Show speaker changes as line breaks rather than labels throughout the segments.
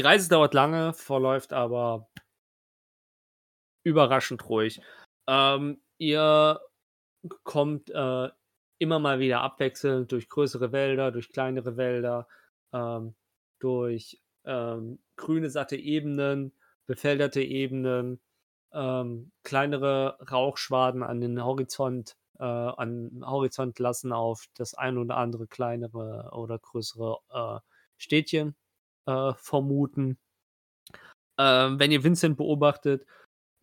Die Reise dauert lange, verläuft aber überraschend ruhig. Ähm, ihr kommt äh, immer mal wieder abwechselnd durch größere Wälder, durch kleinere Wälder, ähm, durch ähm, grüne, satte Ebenen, befelderte Ebenen, ähm, kleinere Rauchschwaden an den Horizont, äh, an Horizont lassen auf das ein oder andere kleinere oder größere äh, Städtchen äh, vermuten. Ähm, wenn ihr Vincent beobachtet,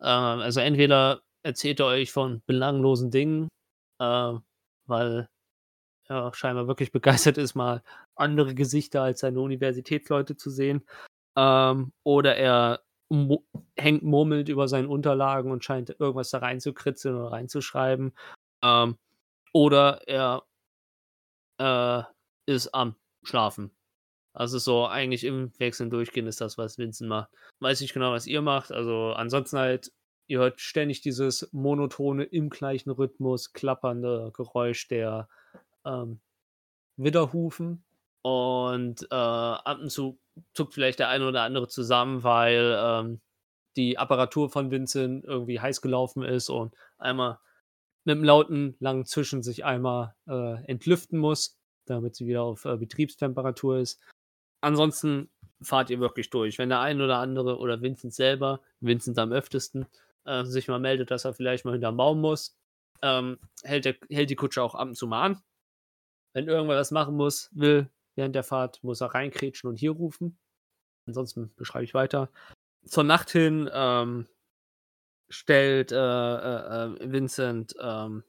äh, also entweder erzählt er euch von belanglosen Dingen, äh, weil er scheinbar wirklich begeistert ist, mal andere Gesichter als seine Universitätsleute zu sehen. Ähm, oder er mu hängt murmelt über seinen Unterlagen und scheint irgendwas da reinzukritzeln oder reinzuschreiben. Ähm, oder er äh, ist am Schlafen. Also so eigentlich im Wechseln durchgehen ist das, was Vincent macht. Weiß nicht genau, was ihr macht. Also ansonsten halt, ihr hört ständig dieses monotone, im gleichen Rhythmus klappernde Geräusch der ähm, Widderhufen. Und äh, ab und zu zuckt vielleicht der eine oder andere zusammen, weil ähm, die Apparatur von Vincent irgendwie heiß gelaufen ist und einmal mit einem lauten, langen Zischen sich einmal äh, entlüften muss, damit sie wieder auf äh, Betriebstemperatur ist. Ansonsten fahrt ihr wirklich durch. Wenn der ein oder andere oder Vincent selber, Vincent am öftesten, äh, sich mal meldet, dass er vielleicht mal hinterm Baum muss, ähm, hält, der, hält die Kutsche auch ab und zu mal an. Wenn irgendwer was machen muss, will, während der Fahrt, muss er reinkrätschen und hier rufen. Ansonsten beschreibe ich weiter. Zur Nacht hin ähm, stellt äh, äh, äh Vincent ähm,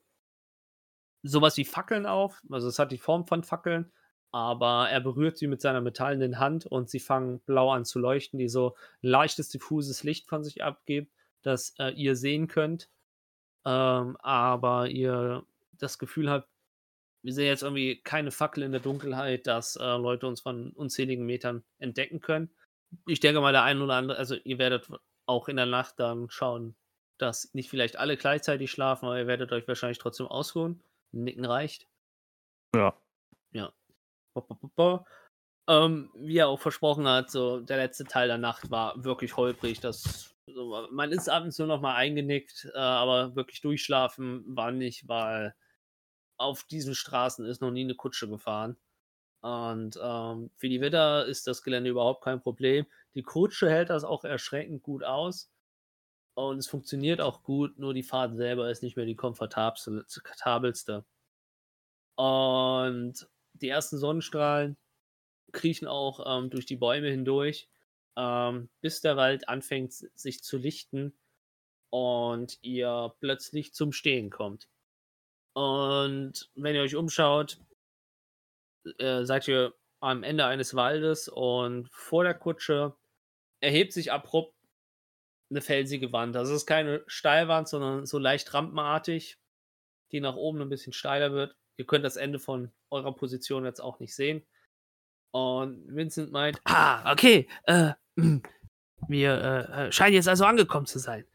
sowas wie Fackeln auf. Also es hat die Form von Fackeln, aber er berührt sie mit seiner metallenen Hand und sie fangen blau an zu leuchten, die so leichtes, diffuses Licht von sich abgeben, das äh, ihr sehen könnt. Ähm, aber ihr das Gefühl habt, wir sehen jetzt irgendwie keine Fackel in der Dunkelheit, dass äh, Leute uns von unzähligen Metern entdecken können. Ich denke mal, der ein oder andere, also ihr werdet auch in der Nacht dann schauen, dass nicht vielleicht alle gleichzeitig schlafen, aber ihr werdet euch wahrscheinlich trotzdem ausruhen. Nicken reicht.
Ja.
Ja. Ähm, wie er auch versprochen hat, so der letzte Teil der Nacht war wirklich holprig. Das, so, man ist ab und zu noch mal eingenickt, äh, aber wirklich durchschlafen war nicht, weil auf diesen Straßen ist noch nie eine Kutsche gefahren. Und ähm, für die Widder ist das Gelände überhaupt kein Problem. Die Kutsche hält das auch erschreckend gut aus. Und es funktioniert auch gut, nur die Fahrt selber ist nicht mehr die komfortabelste. Und die ersten Sonnenstrahlen kriechen auch ähm, durch die Bäume hindurch, ähm, bis der Wald anfängt sich zu lichten und ihr plötzlich zum Stehen kommt. Und wenn ihr euch umschaut, äh, seid ihr am Ende eines Waldes und vor der Kutsche erhebt sich abrupt eine felsige Wand. Das ist keine Steilwand, sondern so leicht rampenartig, die nach oben ein bisschen steiler wird. Ihr könnt das Ende von eurer Position jetzt auch nicht sehen. Und Vincent meint, ah, okay, äh, wir äh, äh scheinen jetzt also angekommen zu sein.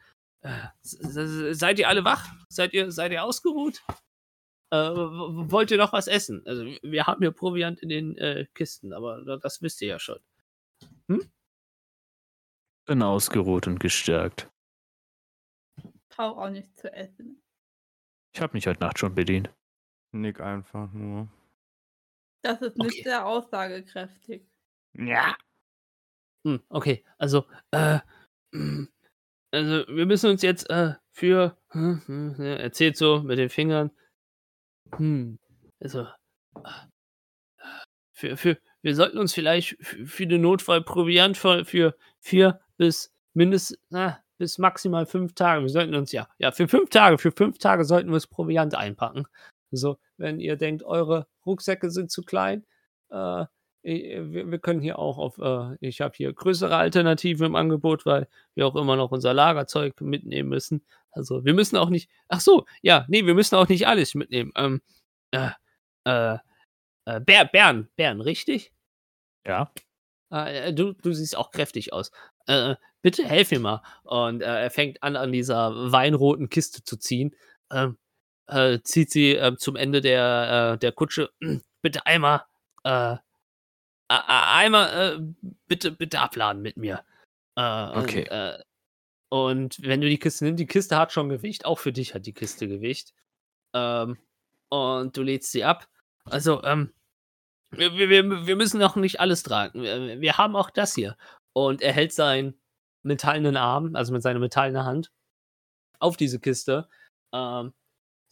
Äh, seid ihr alle wach? Seid ihr, seid ihr ausgeruht? Äh, wollt ihr noch was essen? Also, wir haben hier Proviant in den äh, Kisten, aber das wisst ihr ja schon. Hm?
Bin ausgeruht und gestärkt.
Brauch auch nichts zu essen.
Ich habe mich heute Nacht schon bedient.
Nick einfach nur.
Das ist nicht okay. sehr aussagekräftig.
Ja.
Hm, okay, also, äh, also wir müssen uns jetzt äh, für, hm, hm, erzählt so mit den Fingern, hm, also, für, für, wir sollten uns vielleicht für den Notfall Proviant für, für vier bis mindestens, na, bis maximal fünf Tage. Wir sollten uns ja, ja, für fünf Tage, für fünf Tage sollten wir das Proviant einpacken. Also, wenn ihr denkt, eure Rucksäcke sind zu klein, äh, wir, wir, können hier auch auf, äh, ich habe hier größere Alternativen im Angebot, weil wir auch immer noch unser Lagerzeug mitnehmen müssen. Also, wir müssen auch nicht, ach so, ja, nee, wir müssen auch nicht alles mitnehmen. Ähm, äh, äh, äh Bär, Bären, Bären, richtig?
Ja.
Äh, du, du siehst auch kräftig aus. Äh, bitte helf mir mal. Und äh, er fängt an, an dieser weinroten Kiste zu ziehen. Ähm, äh, zieht sie äh, zum Ende der, äh, der Kutsche. bitte einmal a- einmal äh, bitte, bitte abladen mit mir. Äh,
Okay.
Und, äh, und wenn du die Kiste nimmst, die Kiste hat schon Gewicht, auch für dich hat die Kiste Gewicht. Ähm, und du lädst sie ab. Also, ähm, wir, wir, wir wir müssen noch nicht alles tragen. Wir, wir haben auch das hier. Und er hält seinen metallenen Arm, also mit seiner metallenen Hand, auf diese Kiste. Ähm,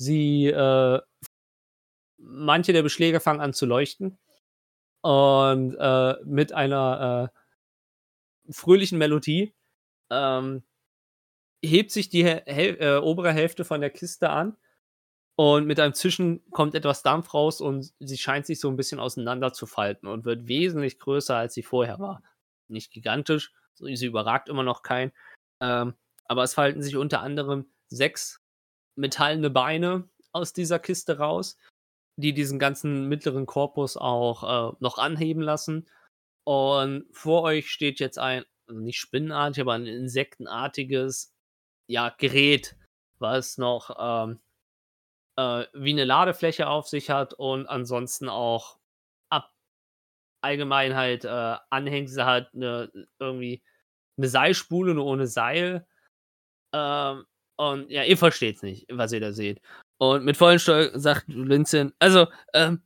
sie, äh, manche der Beschläge fangen an zu leuchten. Und äh, mit einer äh, fröhlichen Melodie ähm, hebt sich die Hel äh, obere Hälfte von der Kiste an. Und mit einem Zischen kommt etwas Dampf raus und sie scheint sich so ein bisschen auseinander zu falten und wird wesentlich größer, als sie vorher war. Nicht gigantisch, sie überragt immer noch kein. Ähm, aber es falten sich unter anderem sechs metallene Beine aus dieser Kiste raus, die diesen ganzen mittleren Korpus auch äh, noch anheben lassen. Und vor euch steht jetzt ein, also nicht spinnenartig, aber ein insektenartiges ja, Gerät, was noch ähm, äh, wie eine Ladefläche auf sich hat und ansonsten auch ab allgemein halt äh, Anhängsel hat, eine, irgendwie eine Seilspule nur ohne Seil. Ähm, und ja, ihr versteht's nicht, was ihr da seht. Und mit vollen Steuer sagt Vincent, also, ähm,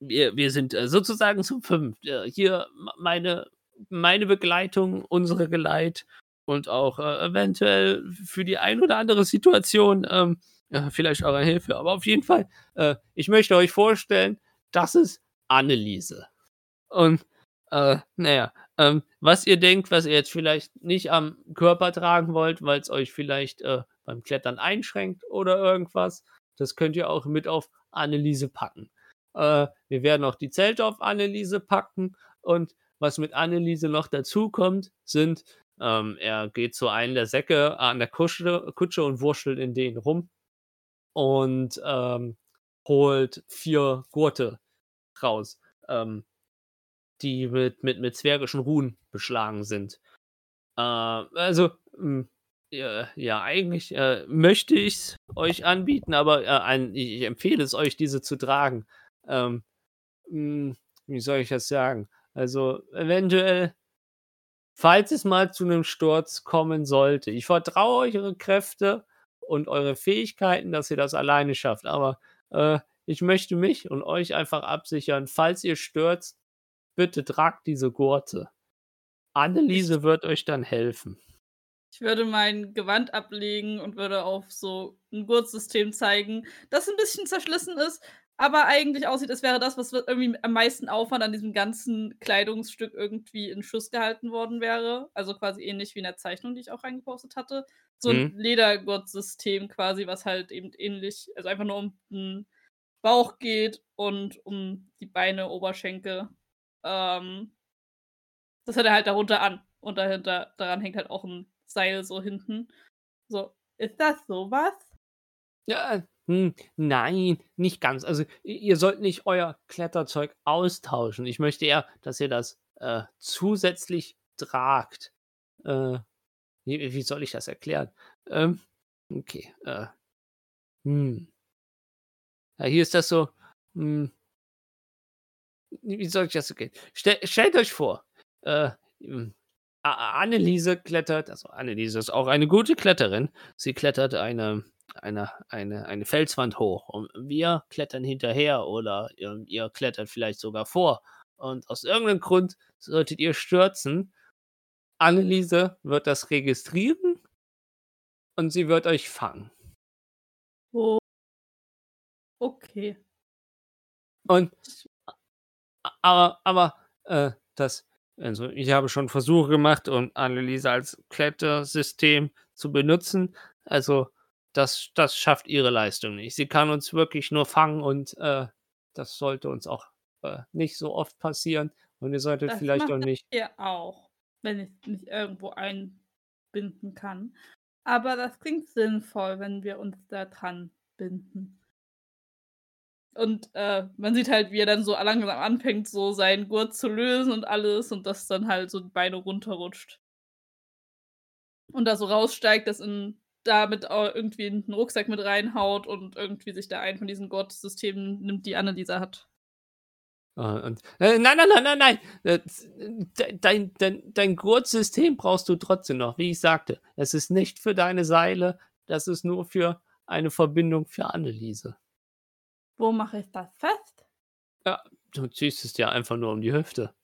wir, wir sind äh, sozusagen zu fünf. Äh, hier meine, meine Begleitung, unsere Geleit und auch äh, eventuell für die ein oder andere Situation ähm, ja, vielleicht eure Hilfe. Aber auf jeden Fall, äh, ich möchte euch vorstellen, das ist Anneliese. Und, äh, naja, ähm, was ihr denkt, was ihr jetzt vielleicht nicht am Körper tragen wollt, weil es euch vielleicht äh, beim Klettern einschränkt oder irgendwas, das könnt ihr auch mit auf Anneliese packen. Äh, wir werden auch die Zelte auf Anneliese packen und was mit Anneliese noch dazu kommt, sind, ähm, er geht zu einem der Säcke an der Kutsche, Kutsche und wurschtelt in denen rum und ähm, holt vier Gurte raus, ähm, die mit, mit, mit zwergischen Ruhen beschlagen sind. Äh, also, mh, ja, ja, eigentlich äh, möchte ich es euch anbieten, aber äh, ein, ich, empfehle es euch, diese zu tragen. Ähm, mh, wie soll ich das sagen? Also, eventuell, falls es mal zu einem Sturz kommen sollte, ich vertraue euch eure Kräfte und eure Fähigkeiten, dass ihr das alleine schafft, aber äh, ich möchte mich und euch einfach absichern, falls ihr stürzt, bitte tragt diese Gurte. Anneliese wird euch dann helfen.
Ich würde mein Gewand ablegen und würde auf so ein Gurtsystem zeigen, das ein bisschen zerschlissen ist, aber eigentlich aussieht, als wäre das, was irgendwie am meisten Aufwand an diesem ganzen Kleidungsstück irgendwie in Schuss gehalten worden wäre. Also quasi ähnlich wie in der Zeichnung, die ich auch reingepostet hatte. So ein
Mhm.
Ledergurtsystem quasi, was halt eben ähnlich, also einfach nur um den Bauch geht und um die Beine, Oberschenkel. Ähm, das hat er halt darunter an. Und dahinter, daran hängt halt auch ein Seil so hinten. So, ist das sowas?
Ja, hm, nein, nicht ganz. Also ihr sollt nicht euer Kletterzeug austauschen. Ich möchte eher, dass ihr das äh, zusätzlich tragt. Äh, wie, wie soll ich das erklären? Ähm, okay. Äh, hm. Ja, hier ist das so. Hm, wie soll ich das erklären? Stell, stellt euch vor, äh, hm, Anneliese klettert, also Anneliese ist auch eine gute Kletterin. Sie klettert eine, eine, eine, eine Felswand hoch und wir klettern hinterher oder ihr, ihr klettert vielleicht sogar vor. Und aus irgendeinem Grund solltet ihr stürzen. Anneliese wird das registrieren und sie wird euch fangen.
Oh. Okay.
Und aber, aber, äh, das, also ich habe schon Versuche gemacht, um Anneliese als Klettersystem zu benutzen. Also, das, das schafft ihre Leistung nicht. Sie kann uns wirklich nur fangen und äh, das sollte uns auch äh, nicht so oft passieren. Und ihr solltet
Das
vielleicht auch nicht.
Ihr auch, wenn ich nicht irgendwo einbinden kann. Aber das klingt sinnvoll, wenn wir uns da dran binden. Und äh, man sieht halt, wie er dann so langsam anfängt, so seinen Gurt zu lösen und alles und das dann halt so die Beine runterrutscht. Und da so raussteigt, das in damit irgendwie in den Rucksack mit reinhaut und irgendwie sich da ein von diesen Gurtsystemen nimmt, die Anneliese hat.
Äh, und, äh, nein, nein, nein, nein, nein. Äh, de- Dein, dein, dein Gurtsystem brauchst du trotzdem noch. Wie ich sagte, es ist nicht für deine Seile, das ist nur für eine Verbindung für Anneliese.
Wo mache ich das fest?
Du ziehst es dir einfach nur um die Hüfte.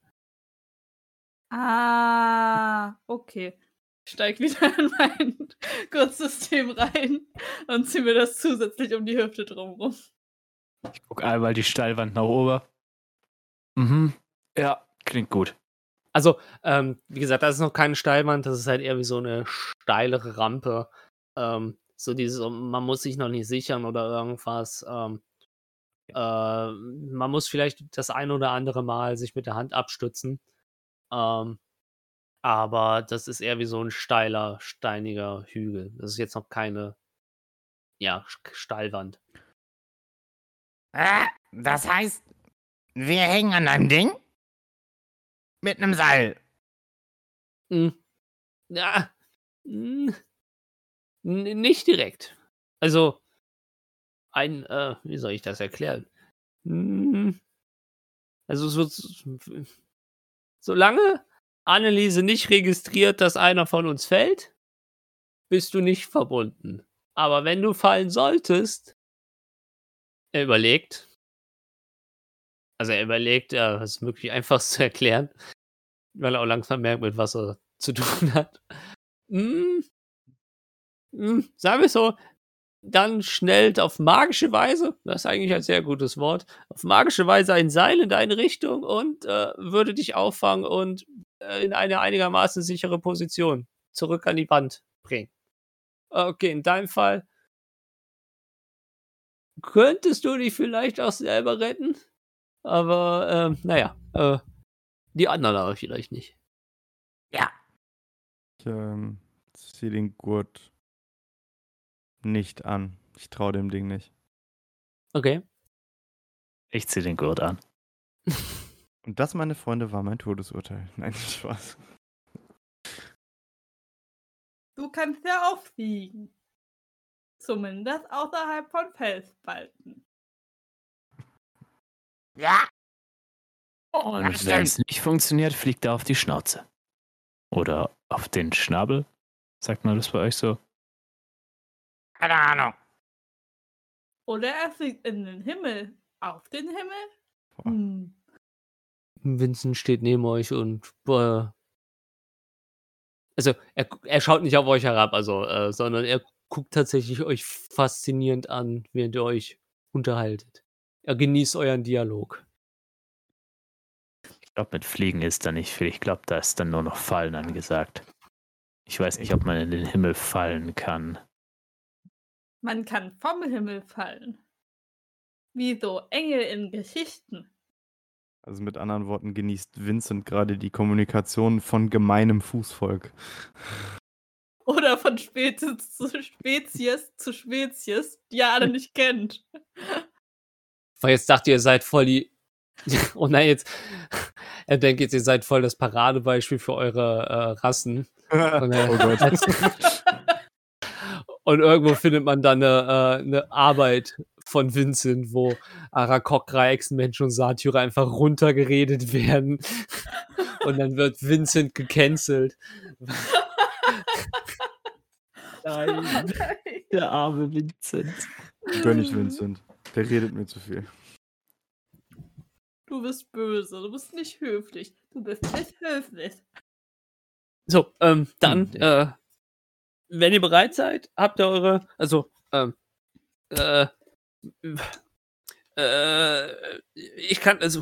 Ah, okay. Ich steig wieder in mein Gurtsystem rein und ziehe mir das zusätzlich um die Hüfte drumrum.
Ich guck einmal die Steilwand nach oben. Mhm. Ja, klingt gut.
Also, ähm, wie gesagt, das ist noch keine Steilwand, das ist halt eher wie so eine steilere Rampe. Ähm, so dieses, man muss sich noch nicht sichern oder irgendwas. Ähm, äh, man muss vielleicht das ein oder andere Mal sich mit der Hand abstützen. Ähm, aber das ist eher wie so ein steiler, steiniger Hügel. Das ist jetzt noch keine, ja, Steilwand.
Ah, das heißt, wir hängen an einem Ding? Mit einem Seil.
Hm. Ja. Hm. Nicht direkt. Also, ein, äh, wie soll ich das erklären? Hm. Also, so, so- solange Anneliese nicht registriert, dass einer von uns fällt, bist du nicht verbunden. Aber wenn du fallen solltest, er überlegt, also er überlegt, ja, das ist möglich einfach zu erklären, weil er auch langsam merkt, mit was er zu tun hat. Hm, hm, sagen wir so, dann schnellt auf magische Weise, das ist eigentlich ein sehr gutes Wort, auf magische Weise ein Seil in deine Richtung und äh, würde dich auffangen und äh, in eine einigermaßen sichere Position zurück an die Wand bringen. Okay, in deinem Fall könntest du dich vielleicht auch selber retten, aber ähm, naja, äh, die anderen aber vielleicht nicht.
Ja.
Ich ähm, ziehe den Gurt nicht an. Ich traue dem Ding nicht.
Okay.
Ich zieh den Gurt an.
Und das, meine Freunde, war mein Todesurteil. Nein, Spaß.
Du kannst ja auch fliegen. Zumindest außerhalb von Felsspalten.
Ja.
Und
das
wenn es nicht funktioniert, fliegt er auf die Schnauze. Oder auf den Schnabel. Sagt man das bei euch so?
Keine Ahnung.
Oder er fliegt in den Himmel. Auf den Himmel? Hm.
Vincent steht neben euch und äh, also er, er schaut nicht auf euch herab, also, äh, sondern er guckt tatsächlich euch faszinierend an, während ihr euch unterhaltet. Er genießt euren Dialog.
Ich glaube, mit Fliegen ist da nicht viel. Ich glaube, da ist dann nur noch Fallen angesagt. Ich weiß nicht, ob man in den Himmel fallen kann.
Man kann vom Himmel fallen. Wie so Engel in Geschichten.
Also mit anderen Worten genießt Vincent gerade die Kommunikation von gemeinem Fußvolk.
Oder von Spezies zu Spezies zu Spezies, die ihr alle nicht kennt.
Weil jetzt dachte ihr, ihr seid voll die. Oh nein, jetzt. Er denkt jetzt, ihr seid voll das Paradebeispiel für eure äh, Rassen. Und, äh,
oh Gott.
Und irgendwo findet man dann eine, äh, eine Arbeit von Vincent, wo Arakokra, Echsenmensch und Satyr einfach runtergeredet werden. Und dann wird Vincent gecancelt. Nein.
Der arme Vincent.
Gönn ich Vincent. Der redet mir zu viel.
Du bist böse, du bist nicht höflich. Du bist nicht höflich.
So, ähm, dann,
Hm.
äh, wenn ihr bereit seid, habt ihr eure, also, ähm, äh, äh, ich kann, also,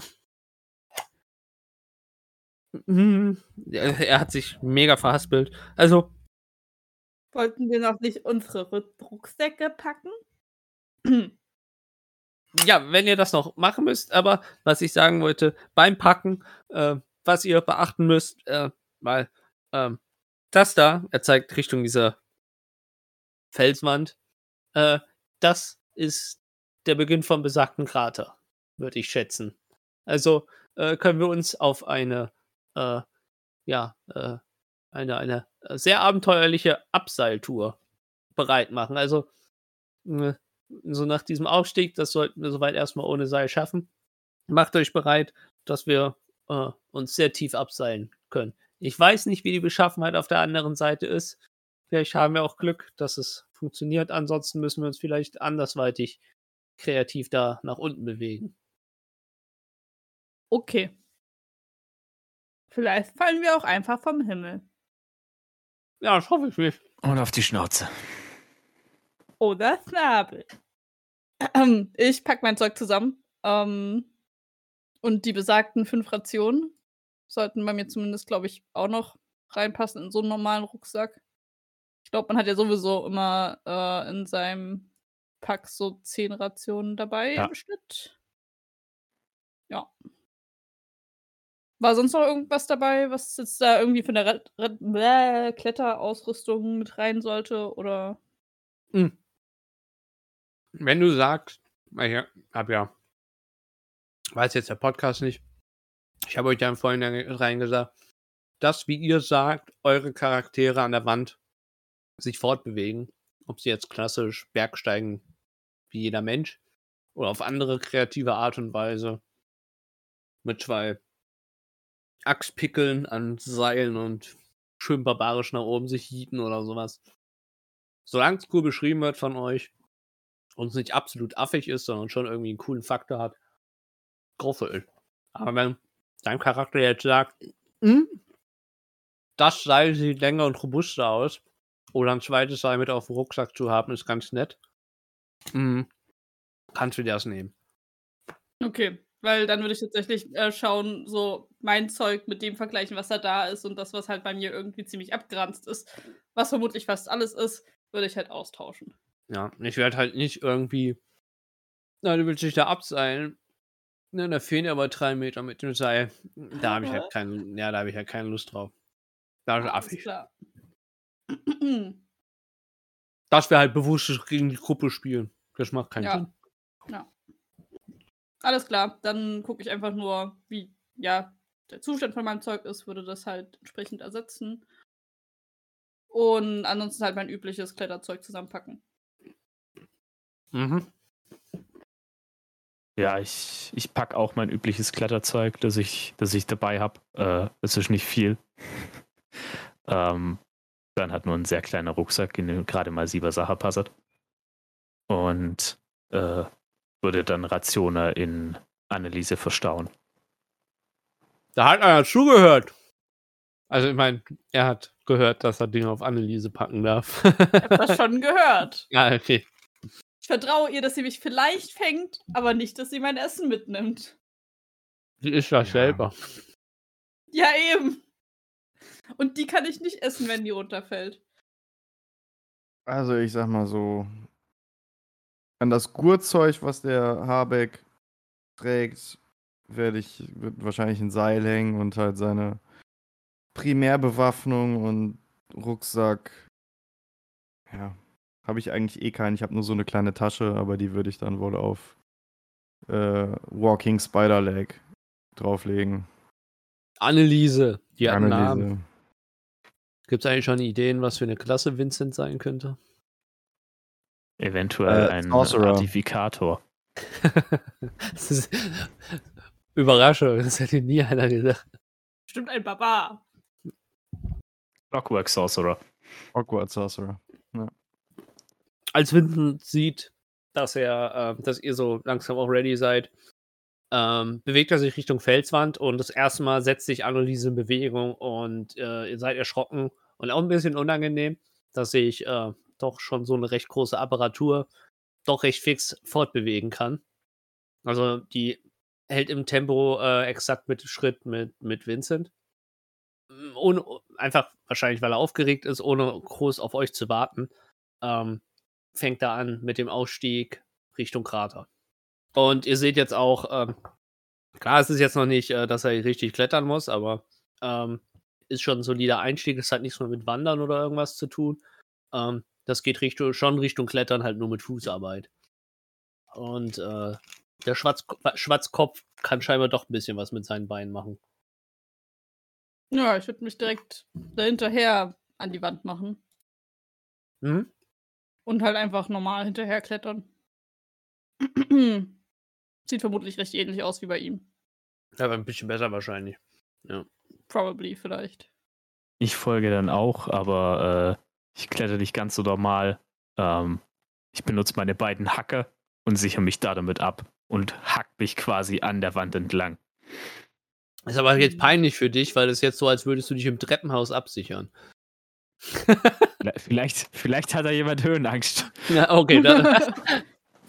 er, hat sich mega verhaspelt. Also,
Wollten wir noch nicht unsere Rucksäcke packen?
ja, wenn ihr das noch machen müsst, aber was ich sagen wollte, beim Packen, äh, was ihr beachten müsst, äh, weil, ähm, das da, er zeigt Richtung dieser Felswand, äh, das ist der Beginn vom besagten Krater, würde ich schätzen. Also äh, können wir uns auf eine, äh, ja, äh, eine, eine sehr abenteuerliche Abseiltour bereit machen. Also äh, so nach diesem Aufstieg, das sollten wir soweit erstmal ohne Seil schaffen. macht euch bereit, dass wir äh, uns sehr tief abseilen können. Ich weiß nicht, wie die Beschaffenheit auf der anderen Seite ist. Vielleicht haben wir auch Glück, dass es funktioniert. Ansonsten müssen wir uns vielleicht andersweitig kreativ da nach unten bewegen.
Okay. Vielleicht fallen wir auch einfach vom Himmel.
Ja, das hoffe ich nicht.
Und auf die Schnauze.
Oder Snabel. Ich pack mein Zeug zusammen. Ähm, und die besagten fünf Rationen sollten bei mir zumindest, glaube ich, auch noch reinpassen in so einen normalen Rucksack. Ich glaube, man hat ja sowieso immer äh, in seinem Pack so zehn Rationen dabei
Ja.
im Schnitt. Ja. War sonst noch irgendwas dabei, was jetzt da irgendwie von der Red Red Bläh, Kletterausrüstung mit rein sollte? Oder
Hm. Wenn du sagst, ich hab ja, weiß jetzt der Podcast nicht, ich habe euch ja im Vorhinein reingesagt, dass, wie ihr sagt, eure Charaktere an der Wand sich fortbewegen, ob sie jetzt klassisch Bergsteigen wie jeder Mensch oder auf andere kreative Art und Weise mit zwei Axtpickeln an Seilen und schön barbarisch nach oben sich hieten oder sowas. Solange es cool beschrieben wird von euch und es nicht absolut affig ist, sondern schon irgendwie einen coolen Faktor hat, it. Aber wenn dein Charakter jetzt sagt, "Hm, das Seil sieht länger und robuster aus, oder ein zweites Seil mit auf dem Rucksack zu haben, ist ganz nett, hm, kannst du dir das nehmen.
Okay, weil dann würde ich tatsächlich äh, schauen, so mein Zeug mit dem vergleichen, was da da ist und das, was halt bei mir irgendwie ziemlich abgeranzt ist, was vermutlich fast alles ist, würde ich halt austauschen.
Ja, ich werde halt nicht irgendwie, na, du willst dich da abseilen. Ne, da fehlen aber drei Meter mit dem Seil. Da habe ich halt keinen, ja, da habe ich halt keine Lust drauf. Da ist
Alles
affig.
klar.
Dass wir halt bewusst gegen die Gruppe spielen. Das macht keinen
Ja.
Sinn.
Alles klar, dann gucke ich einfach nur, wie ja der Zustand von meinem Zeug ist, würde das halt entsprechend ersetzen. Und ansonsten halt mein übliches Kletterzeug zusammenpacken.
Mhm.
Ja, ich, ich pack auch mein übliches Kletterzeug, das ich, das ich dabei habe. Äh, es ist nicht viel. ähm, dann hat nur ein sehr kleiner Rucksack, in dem gerade mal sieben Sachen passt. Und äh, würde dann Rationer in Anneliese verstauen.
Da hat einer zugehört. Also, ich meine, er hat gehört, dass er Dinge auf Anneliese packen darf.
Ich habe das schon gehört.
ja, okay.
Ich vertraue ihr, dass sie mich vielleicht fängt, aber nicht, dass sie mein Essen mitnimmt.
Die ist
Ja.
selber.
Ja, eben. Und die kann ich nicht essen, wenn die runterfällt.
Also ich sag mal so, an das Gurtzeug, was der Habeck trägt, werde ich wird wahrscheinlich ein Seil hängen und halt seine Primärbewaffnung und Rucksack. Ja, habe ich eigentlich eh keinen. Ich habe nur so eine kleine Tasche, aber die würde ich dann wohl auf äh, Walking Spider Leg drauflegen.
Anneliese. Die hat einen
Anneliese.
Namen. Gibt es eigentlich schon Ideen, was für eine Klasse Vincent sein könnte?
Eventuell
Äh,
ein
Sorcerer.
Ist Überraschung, das hätte nie einer gedacht.
Bestimmt ein Barbar.
Clockwork Sorcerer.
Hogwarts Sorcerer.
Als Vincent sieht, dass er, äh, dass ihr so langsam auch ready seid, ähm, bewegt er sich Richtung Felswand und das erste Mal setzt sich Anneliese in Bewegung und äh, ihr seid erschrocken und auch ein bisschen unangenehm, dass sich äh, doch schon so eine recht große Apparatur doch recht fix fortbewegen kann. Also die hält im Tempo äh, exakt mit Schritt mit, mit Vincent. Mm, Ohne, einfach wahrscheinlich, weil er aufgeregt ist, ohne groß auf euch zu warten. Ähm, fängt er an mit dem Ausstieg Richtung Krater. Und ihr seht jetzt auch, ähm, klar, es ist jetzt noch nicht, äh, dass er richtig klettern muss, aber ähm, ist schon ein solider Einstieg. Es hat nichts mehr mit Wandern oder irgendwas zu tun. Ähm, das geht Richtung, schon Richtung Klettern, halt nur mit Fußarbeit. Und äh, der Schwarz, Schwarzkopf kann scheinbar doch ein bisschen was mit seinen Beinen machen.
Ja, ich würde mich direkt dahinterher an die Wand machen
Mhm.
und halt einfach normal hinterher klettern. Sieht vermutlich recht ähnlich aus wie bei ihm.
Aber ein bisschen besser wahrscheinlich.
Probably, vielleicht.
Ich folge dann auch, aber äh, ich kletter nicht ganz so normal. Ähm, ich benutze meine beiden Hacke und sichere mich da damit ab und hack mich quasi an der Wand entlang.
Ist aber jetzt peinlich für dich, weil es jetzt so, als würdest du dich im Treppenhaus absichern.
Vielleicht, vielleicht hat da jemand Höhenangst.
Ja, okay. Dann.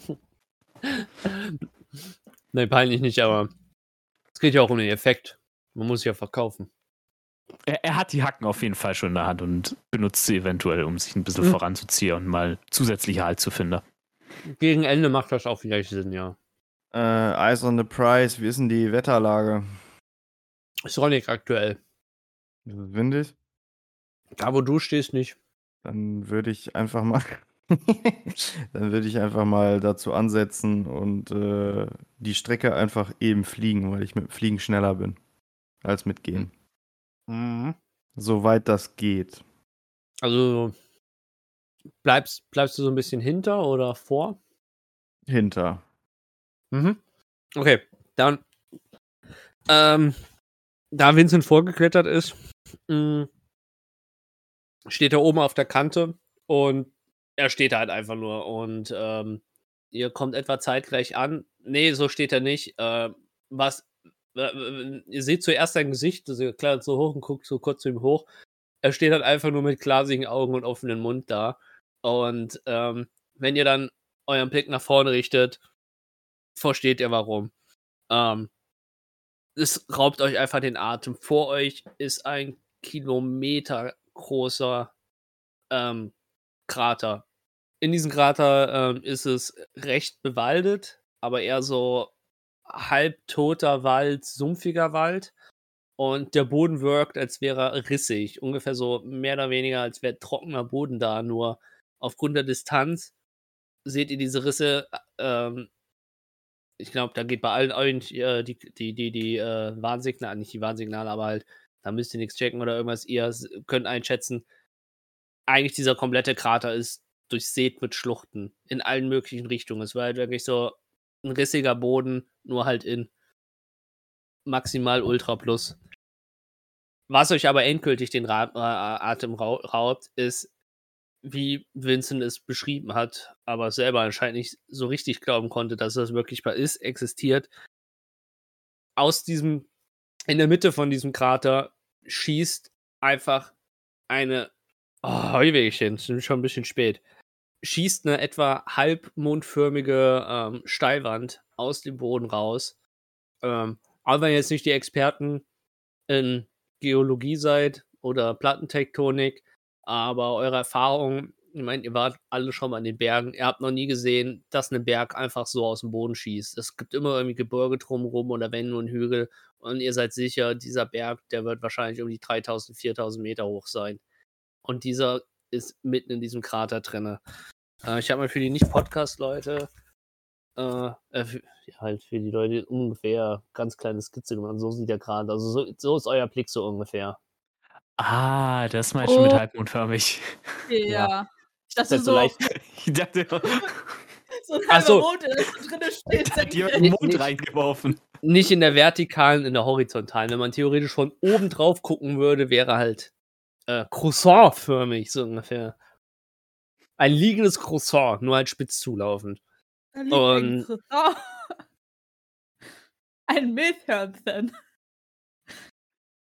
Nein, peinlich nicht, aber es geht ja auch um den Effekt. Man muss ja verkaufen.
Er, er, hat die Hacken auf jeden Fall schon in der Hand und benutzt sie eventuell, um sich ein bisschen
Mhm.
voranzuziehen und mal zusätzliche Halt zu finden.
Gegen Ende macht das auch vielleicht Sinn, ja.
Äh, Eyes on the Prize, wie ist denn die Wetterlage?
Ist Sonic aktuell.
Ist es windig?
Da, wo du stehst, nicht.
Dann würde ich einfach mal. dann würde ich einfach mal dazu ansetzen und äh, die Strecke einfach eben fliegen, weil ich mit Fliegen schneller bin als mit Gehen. Soweit das geht.
Also bleibst, bleibst du so ein bisschen hinter oder vor?
Hinter.
Mhm. Okay, dann. Ähm, da Vincent vorgeklettert ist, mh, steht er oben auf der Kante und er steht halt einfach nur und ähm, ihr kommt etwa zeitgleich an. Nee, so steht er nicht. Äh, was, äh, ihr seht zuerst sein Gesicht, also er klettert so hoch und guckt so kurz zu ihm hoch. Er steht halt einfach nur mit glasigen Augen und offenen Mund da. Und ähm, wenn ihr dann euren Blick nach vorne richtet, versteht ihr warum. Ähm, es raubt euch einfach den Atem. Vor euch ist ein Kilometer großer ähm, Krater. In diesem Krater ähm, ist es recht bewaldet, aber eher so halbtoter Wald, sumpfiger Wald. Und der Boden wirkt, als wäre er rissig. Ungefähr so mehr oder weniger, als wäre trockener Boden da. Nur aufgrund der Distanz seht ihr diese Risse. Ähm, ich glaube, da geht bei allen euch äh, die, die, die, die äh, Warnsignale, nicht die Warnsignale, aber halt, da müsst ihr nichts checken oder irgendwas. Ihr könnt einschätzen, eigentlich dieser komplette Krater ist durchsät mit Schluchten in allen möglichen Richtungen. Es war halt wirklich so ein rissiger Boden, nur halt in maximal Ultra Plus. Was euch aber endgültig den Ra äh, Atem rau raubt, ist, wie Vincent es beschrieben hat, aber selber anscheinend nicht so richtig glauben konnte, dass das wirklich ist, existiert. Aus diesem, in der Mitte von diesem Krater schießt einfach eine, oh, Heuwegchen, es ist schon ein bisschen spät, schießt eine etwa halbmondförmige ähm, Steilwand aus dem Boden raus. Ähm, auch wenn ihr jetzt nicht die Experten in Geologie seid oder Plattentektonik, aber eure Erfahrung, ich meine, ihr wart alle schon mal in den Bergen, ihr habt noch nie gesehen, dass ein Berg einfach so aus dem Boden schießt. Es gibt immer irgendwie Gebirge drumherum oder nur ein Hügel und ihr seid sicher, dieser Berg, der wird wahrscheinlich um die 3000, 4000 Meter hoch sein. Und dieser ist mitten in diesem Krater drinne. Äh, ich habe mal für die Nicht-Podcast-Leute, äh, äh, ja, halt für die Leute ungefähr ganz kleine Skizze gemacht. So sieht der Krater. Also so, so ist euer Blick so ungefähr.
Ah, das meinst du mit
Oh.
halbmondförmig.
Ja. Ich dachte
Das ist
so,
so leicht.
Ich dachte,
so ein halber
so.
Mond, der da so drinne steht.
hat jemand
senkrecht.
einen Mond
Nicht-
reingeworfen.
Nicht in der vertikalen, in der horizontalen. Wenn man theoretisch von oben drauf gucken würde, wäre halt äh, Croissant-förmig, so ungefähr. Ein liegendes Croissant, nur halt spitz zulaufend.
Ein
Und-
Croissant. Ein Milchhörnchen.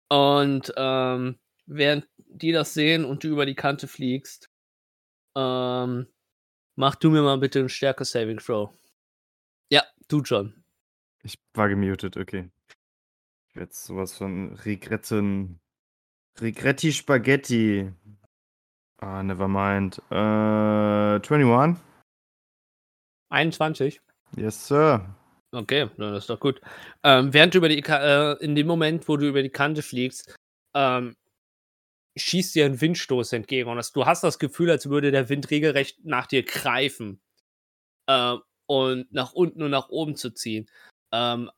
Und ähm, während die das sehen und du über die Kante fliegst, ähm, mach du mir mal bitte einen Stärke-Saving Throw. Ja, du John.
Ich war gemutet, okay. Jetzt sowas von Regretten. Regretti Spaghetti. Ah, never mind. Äh, 21?
21.
Yes, sir.
Okay, das ist doch gut. Ähm, während du über die, äh, in dem Moment, wo du über die Kante fliegst, ähm, schießt dir ein Windstoß entgegen und das, du hast das Gefühl, als würde der Wind regelrecht nach dir greifen äh, und nach unten und nach oben zu ziehen. Ähm,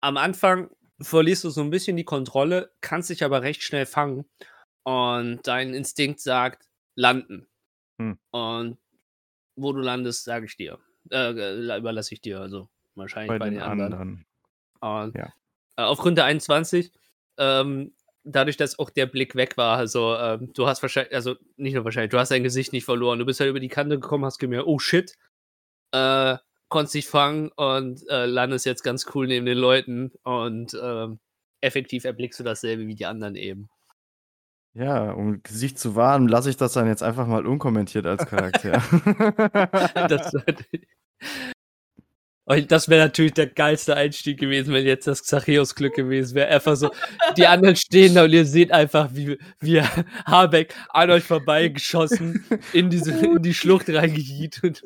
am Anfang verlierst du so ein bisschen die Kontrolle, kannst dich aber recht schnell fangen und dein Instinkt sagt, landen.
Hm.
Und wo du landest, sage ich dir. Äh, überlasse ich dir, also wahrscheinlich
Bei,
bei,
den, anderen.
Und,
Ja.
äh, aufgrund der 21, ähm, dadurch, dass auch der Blick weg war, also ähm, du hast wahrscheinlich, also nicht nur wahrscheinlich, du hast dein Gesicht nicht verloren. Du bist halt über die Kante gekommen, hast gemerkt, oh shit, äh, konntest dich fangen und äh, landest jetzt ganz cool neben den Leuten und ähm, effektiv erblickst du dasselbe wie die anderen eben.
Ja, um Gesicht zu wahren, lasse ich das dann jetzt einfach mal unkommentiert als Charakter.
das das wäre natürlich der geilste Einstieg gewesen, wenn jetzt das Xacheus-Glück gewesen wäre. Einfach so, die anderen stehen da und ihr seht einfach, wie, wie Habeck an euch vorbeigeschossen in, diese, in die Schlucht reingejietet.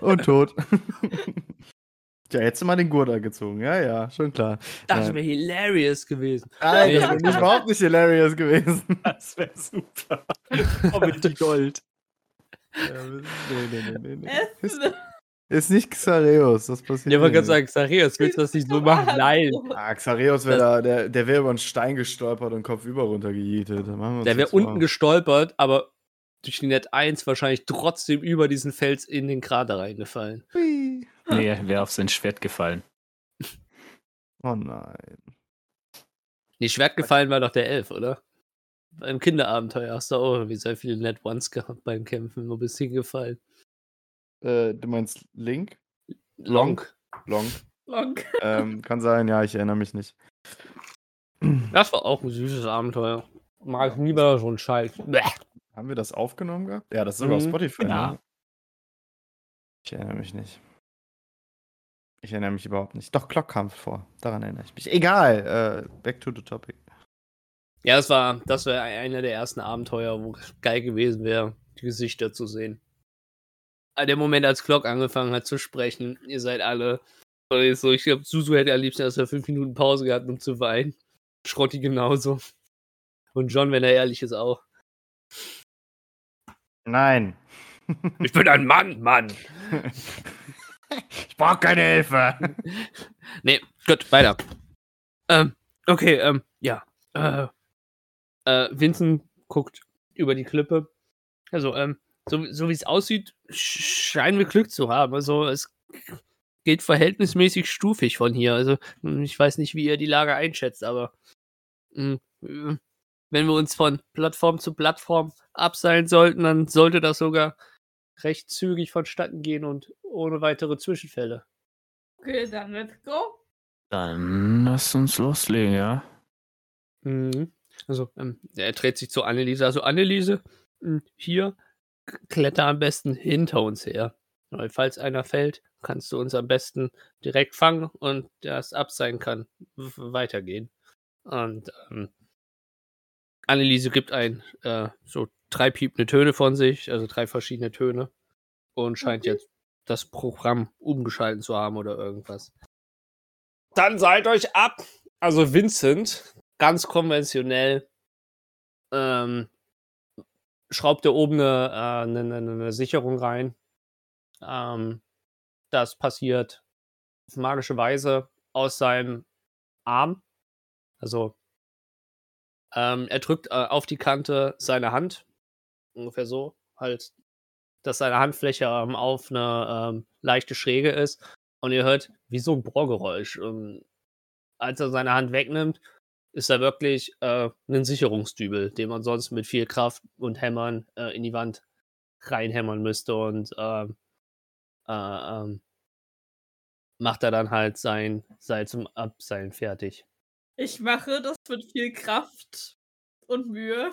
Und tot. ja, jetzt mal den Gurt angezogen. Ja, ja, schon klar.
Das wäre hilarious gewesen.
Nein, das wäre überhaupt nicht hilarious gewesen.
Das wäre super. Comedy Gold.
Ja, nee, nee, nee, nee, Ist, ist nicht Xareus, das passiert
Ja, man kann sagen, Xacheus, willst du das nicht so machen? Nein.
Ah, Xareus wäre da, der, der wäre über einen Stein gestolpert und kopfüber runtergejietet. Da machen wir uns
Der wäre unten gestolpert, aber durch die Net 1 wahrscheinlich trotzdem über diesen Fels in den Krater reingefallen.
Hui.
Nee, er wäre auf sein Schwert gefallen.
Oh nein.
Nee, Schwert gefallen war doch der Elf, oder? Beim Kinderabenteuer hast du auch irgendwie sehr viele Net Ones gehabt beim Kämpfen. Wo bist du hingefallen?
Äh, du meinst Link?
Long.
Long.
Long.
ähm, kann sein, ja, ich erinnere mich nicht.
Das war auch ein süßes Abenteuer. Mag ich lieber so ein Scheiß. Bäh.
Haben wir das aufgenommen gehabt? Ja, das ist sogar auf
Mhm.
Spotify.
Ja.
Ne? Ich erinnere mich nicht. Ich erinnere mich überhaupt nicht. Doch, Clock kam vor. Daran erinnere ich mich. Egal. Äh, back to the topic.
Ja, das war, das wäre einer der ersten Abenteuer, wo es geil gewesen wäre, die Gesichter zu sehen. Ah, Der Moment, als Glock angefangen hat zu sprechen, ihr seid alle. So, ich glaube, Susu hätte am liebsten erst mal fünf Minuten Pause gehabt, um zu weinen. Schrotti genauso. Und John, wenn er ehrlich ist, auch.
Nein.
Ich bin ein Mann, Mann.
ich brauche keine Hilfe.
Nee, gut, weiter. Ähm, okay, ähm, ja. Äh, äh, Vincent guckt über die Klippe. Also, ähm, so, so wie es aussieht, sch- scheinen wir Glück zu haben. Also, es geht verhältnismäßig stufig von hier. Also, hm, ich weiß nicht, wie ihr die Lage einschätzt, aber mh, äh, wenn wir uns von Plattform zu Plattform abseilen sollten, dann sollte das sogar recht zügig vonstatten gehen und ohne weitere Zwischenfälle.
Okay, dann let's go.
Dann lass uns loslegen, ja?
Mhm. Also, ähm, er dreht sich zu Anneliese. Also, Anneliese, mh, hier, kletter am besten hinter uns her. Weil, falls einer fällt, kannst du uns am besten direkt fangen und das ab sein kann, weitergehen. Und ähm, Anneliese gibt ein, äh, so drei piepende Töne von sich, also drei verschiedene Töne. Und scheint
Mhm.
jetzt das Programm umgeschalten zu haben oder irgendwas. Dann seid euch ab! Also Vincent, ganz konventionell, ähm, schraubt er oben eine, äh, eine, eine, eine Sicherung rein. Ähm, das passiert auf magische Weise aus seinem Arm. Also ähm, er drückt äh, auf die Kante seine Hand, ungefähr so, halt, dass seine Handfläche ähm, auf eine ähm, leichte Schräge ist. Und ihr hört wie so ein Bohrgeräusch. Und als er seine Hand wegnimmt, ist er wirklich äh, ein Sicherungsdübel, den man sonst mit viel Kraft und Hämmern äh, in die Wand reinhämmern müsste. Und ähm, äh, ähm, macht er dann halt sein Seil zum Abseilen fertig.
Ich mache das mit viel Kraft und Mühe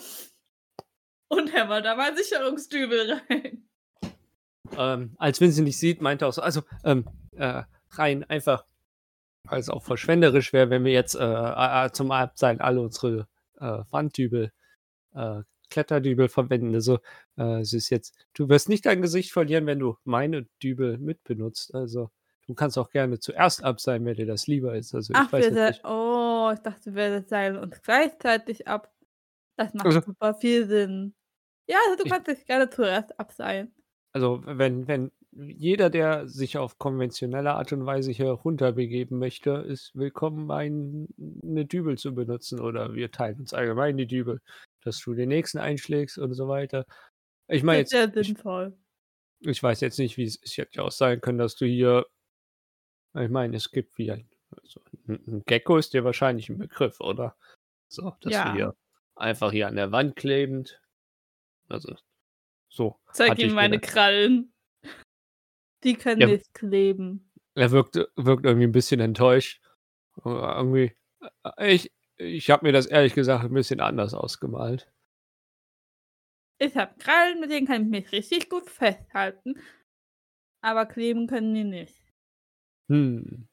und hämmer da mal Sicherungsdübel rein.
ähm, als Vincent nicht sieht, meinte er auch so, also ähm, äh, rein einfach, weil es auch verschwenderisch wäre, wenn wir jetzt äh, äh, zum Abseilen alle unsere äh, Wanddübel, äh, Kletterdübel verwenden. Also äh, es ist jetzt, du wirst nicht dein Gesicht verlieren, wenn du meine Dübel mitbenutzt. Also du kannst auch gerne zuerst abseilen, wenn dir das lieber ist. Also ich
Ach,
weiß
wir
jetzt nicht.
oh, ich dachte, wir seilen uns gleichzeitig ab. Das macht
Also-
super viel Sinn. Ja, also du
Ich-
kannst dich gerne zuerst abseilen.
Also wenn, wenn jeder, der sich auf konventionelle Art und Weise hier runterbegeben möchte, ist willkommen, ein, eine Dübel zu benutzen oder wir teilen uns allgemein die Dübel, dass du den nächsten einschlägst und so weiter. Ich meine
ist sehr
jetzt, ich,
sinnvoll.
ich weiß jetzt nicht, wie es es hätte ja auch sein können, dass du hier Ich meine, es gibt wie ein, also ein Gecko ist dir wahrscheinlich ein Begriff, oder? So, dass
Ja.
wir hier einfach hier an der Wand klebend. Also, so.
Zeig ihm meine
gedacht.
Krallen. Die können
Ja.
nicht kleben.
Er wirkt, wirkt irgendwie ein bisschen enttäuscht. Aber irgendwie, äh, ich, ich habe mir das ehrlich gesagt ein bisschen anders ausgemalt.
Ich habe Krallen, mit denen kann ich mich richtig gut festhalten. Aber kleben können die nicht.
Hm.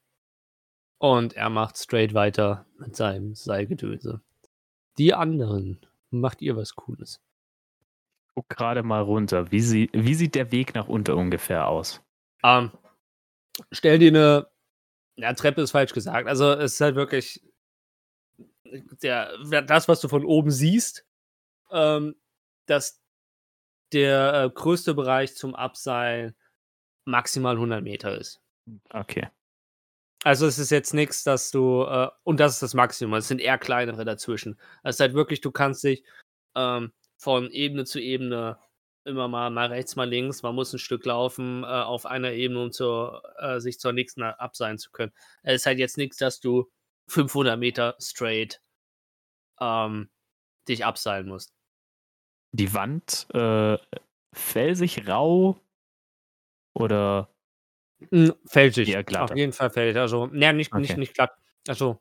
Und er macht straight weiter mit seinem Seilgedöse. Die anderen, macht ihr was Cooles?
Guck gerade mal runter. Wie, sie, wie sieht der Weg nach unter ungefähr aus?
Ähm, stell dir eine. Ja, Treppe ist falsch gesagt. Also, es ist halt wirklich. Der, das, was du von oben siehst, ähm, dass der äh, größte Bereich zum Abseilen maximal 100 Meter ist.
Okay.
Also es ist jetzt nichts, dass du, äh, und das ist das Maximum, es sind eher kleinere dazwischen. Es ist halt wirklich, du kannst dich ähm, von Ebene zu Ebene immer mal, mal rechts, mal links, man muss ein Stück laufen äh, auf einer Ebene, um zur, äh, sich zur nächsten abseilen zu können. Es ist halt jetzt nichts, dass du 500 Meter straight ähm, dich abseilen musst.
Die Wand äh, felsig, rau oder
Mm, Fälschig.
Eher glatter.
Auf jeden Fall fällig. Also, ne, nicht, nicht,
Okay.
nicht glatt. Also,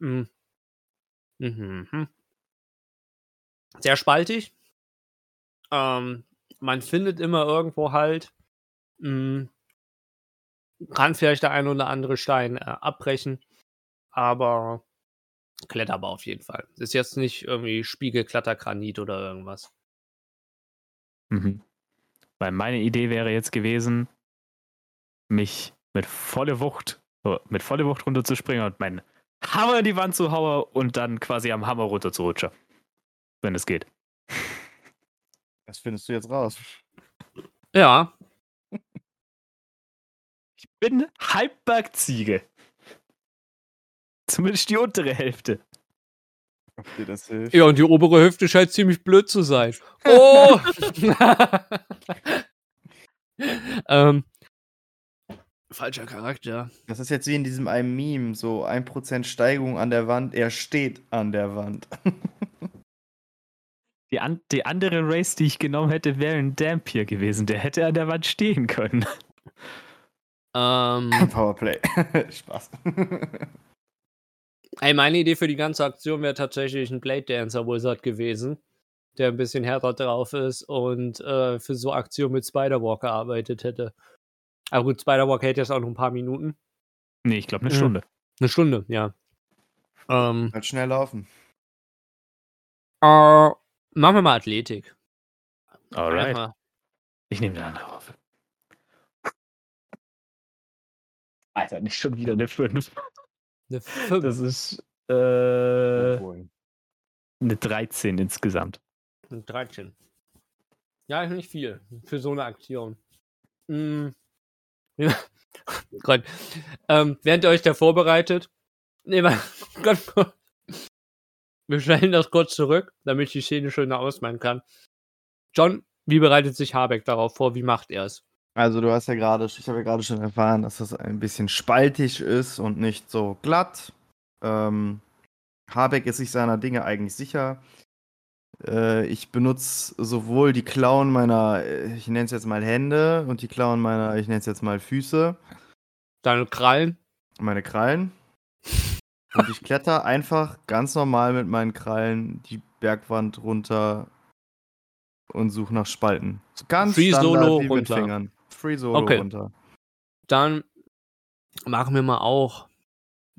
mm. Mhm. mhm. Sehr spaltig. Ähm, man findet immer irgendwo halt, mm, kann vielleicht der ein oder andere Stein äh, abbrechen, aber kletterbar auf jeden Fall. Ist jetzt nicht irgendwie Spiegelklettergranit oder irgendwas.
Mhm. Weil meine Idee wäre jetzt gewesen, mich mit volle Wucht, oh, mit volle Wucht runterzuspringen und meinen Hammer in die Wand zu hauen und dann quasi am Hammer runter zu rutschen. Wenn es geht.
Das findest du jetzt raus.
Ja,
Ich bin Halbbergziege. Zumindest die untere Hälfte.
Ob dir das hilft?
Ja, und die obere Hüfte scheint ziemlich blöd zu sein. Oh! ähm, falscher Charakter.
Das ist jetzt wie in diesem einen Meme, so 1% Steigung an der Wand, er steht an der Wand.
Die, an, die andere Race, die ich genommen hätte, wäre ein Dampier gewesen. Der hätte an der Wand stehen können.
Ähm,
Powerplay. Spaß.
ey, meine Idee für die ganze Aktion wäre tatsächlich ein Blade Dancer Wizard gewesen, der ein bisschen härter drauf ist und äh, für so Aktion mit Spider-Walk gearbeitet hätte. Aber gut, Spider-Walk hält jetzt auch noch ein paar Minuten.
Nee, ich glaube eine
Ja.
Stunde.
Eine Stunde, ja. Ähm,
Halt schnell laufen.
äh, machen wir mal Athletik.
Alright.
Einfach-
Ich nehme eine andere Waffe. Alter, nicht schon wieder eine 5.
Eine 5.
Das ist äh, eine 13 insgesamt.
Ein 13. Ja, ist nicht viel für so eine Aktion. Mm. Ja. Gott. Ähm, während ihr euch da vorbereitet, nee, mal, kurz. wir stellen das kurz zurück, damit ich die Szene schöner ausmalen kann. John, wie bereitet sich Habeck darauf vor? Wie macht er es?
Also du hast ja gerade, ich habe ja gerade schon erfahren, dass das ein bisschen spaltig ist und nicht so glatt. Ähm, Habeck ist sich seiner Dinge eigentlich sicher. Äh, ich benutze sowohl die Klauen meiner, äh, ich nenne es jetzt mal Hände und die Klauen meiner, ich nenne es jetzt mal Füße,
Deine Krallen?
meine Krallen. Und ich kletter einfach ganz normal mit meinen Krallen die Bergwand runter und suche nach Spalten. Ganz
Free
Standard
Solo
wie mit
runter.
Fingern. Free Solo
Okay.
runter.
Dann machen wir mal auch.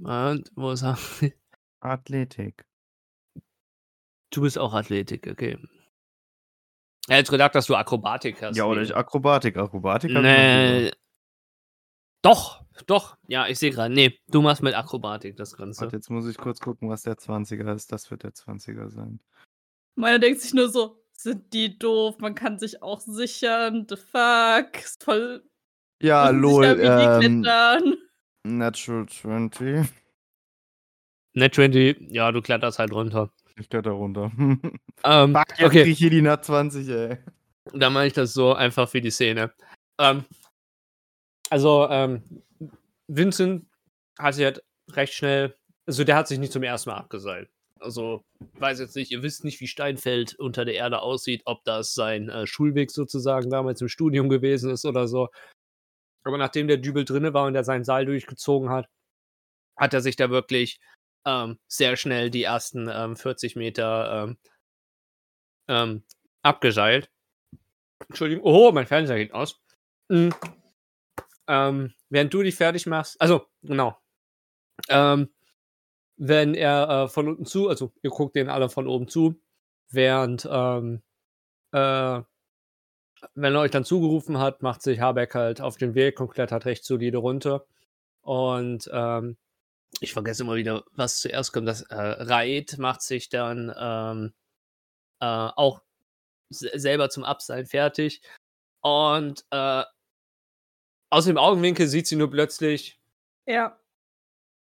Und, wo ist er?
Athletik.
Du bist auch Athletik, okay. Er hätte gedacht, dass du Akrobatik hast.
Ja, oder ich Akrobatik. Akrobatik
Nee. Doch, doch. Ja, ich sehe gerade. Nee, du machst mit Akrobatik das Ganze.
Warte, jetzt muss ich kurz gucken, was der 20er ist. Das wird der 20er sein.
Meiner denkt sich nur so, sind die doof, man kann sich auch sichern, the fuck, ist voll
Ja, lol. Ähm. Natural 20.
Net 20, ja, du kletterst halt runter.
Ich kletter runter.
Ähm,
Fuck, jetzt
okay,
ich hier die Nat 20, ey.
dann mache ich das so einfach für die Szene. Ähm, also, ähm, Vincent hat sich halt recht schnell, also der hat sich nicht zum ersten Mal abgeseilt. Also, weiß jetzt nicht, ihr wisst nicht, wie Steinfeld unter der Erde aussieht, ob das sein äh, Schulweg sozusagen damals im Studium gewesen ist oder so. Aber nachdem der Dübel drinne war und er seinen Seil durchgezogen hat, hat er sich da wirklich ähm, sehr schnell die ersten ähm, 40 Meter ähm, ähm, abgeseilt. Entschuldigung. Oh, mein Fernseher geht aus. Mhm. Während du dich fertig machst, also genau. Ähm, wenn er äh, von unten zu, also ihr guckt den alle von oben zu, während äh, wenn er euch dann zugerufen hat, macht sich Habeck halt auf den Weg und klettert recht solide runter. Und ähm, ich vergesse immer wieder, was zuerst kommt. Das äh, Raid macht sich dann ähm, äh, auch selber zum Abseilen fertig. Und äh, aus dem Augenwinkel sieht sie nur plötzlich.
Ja.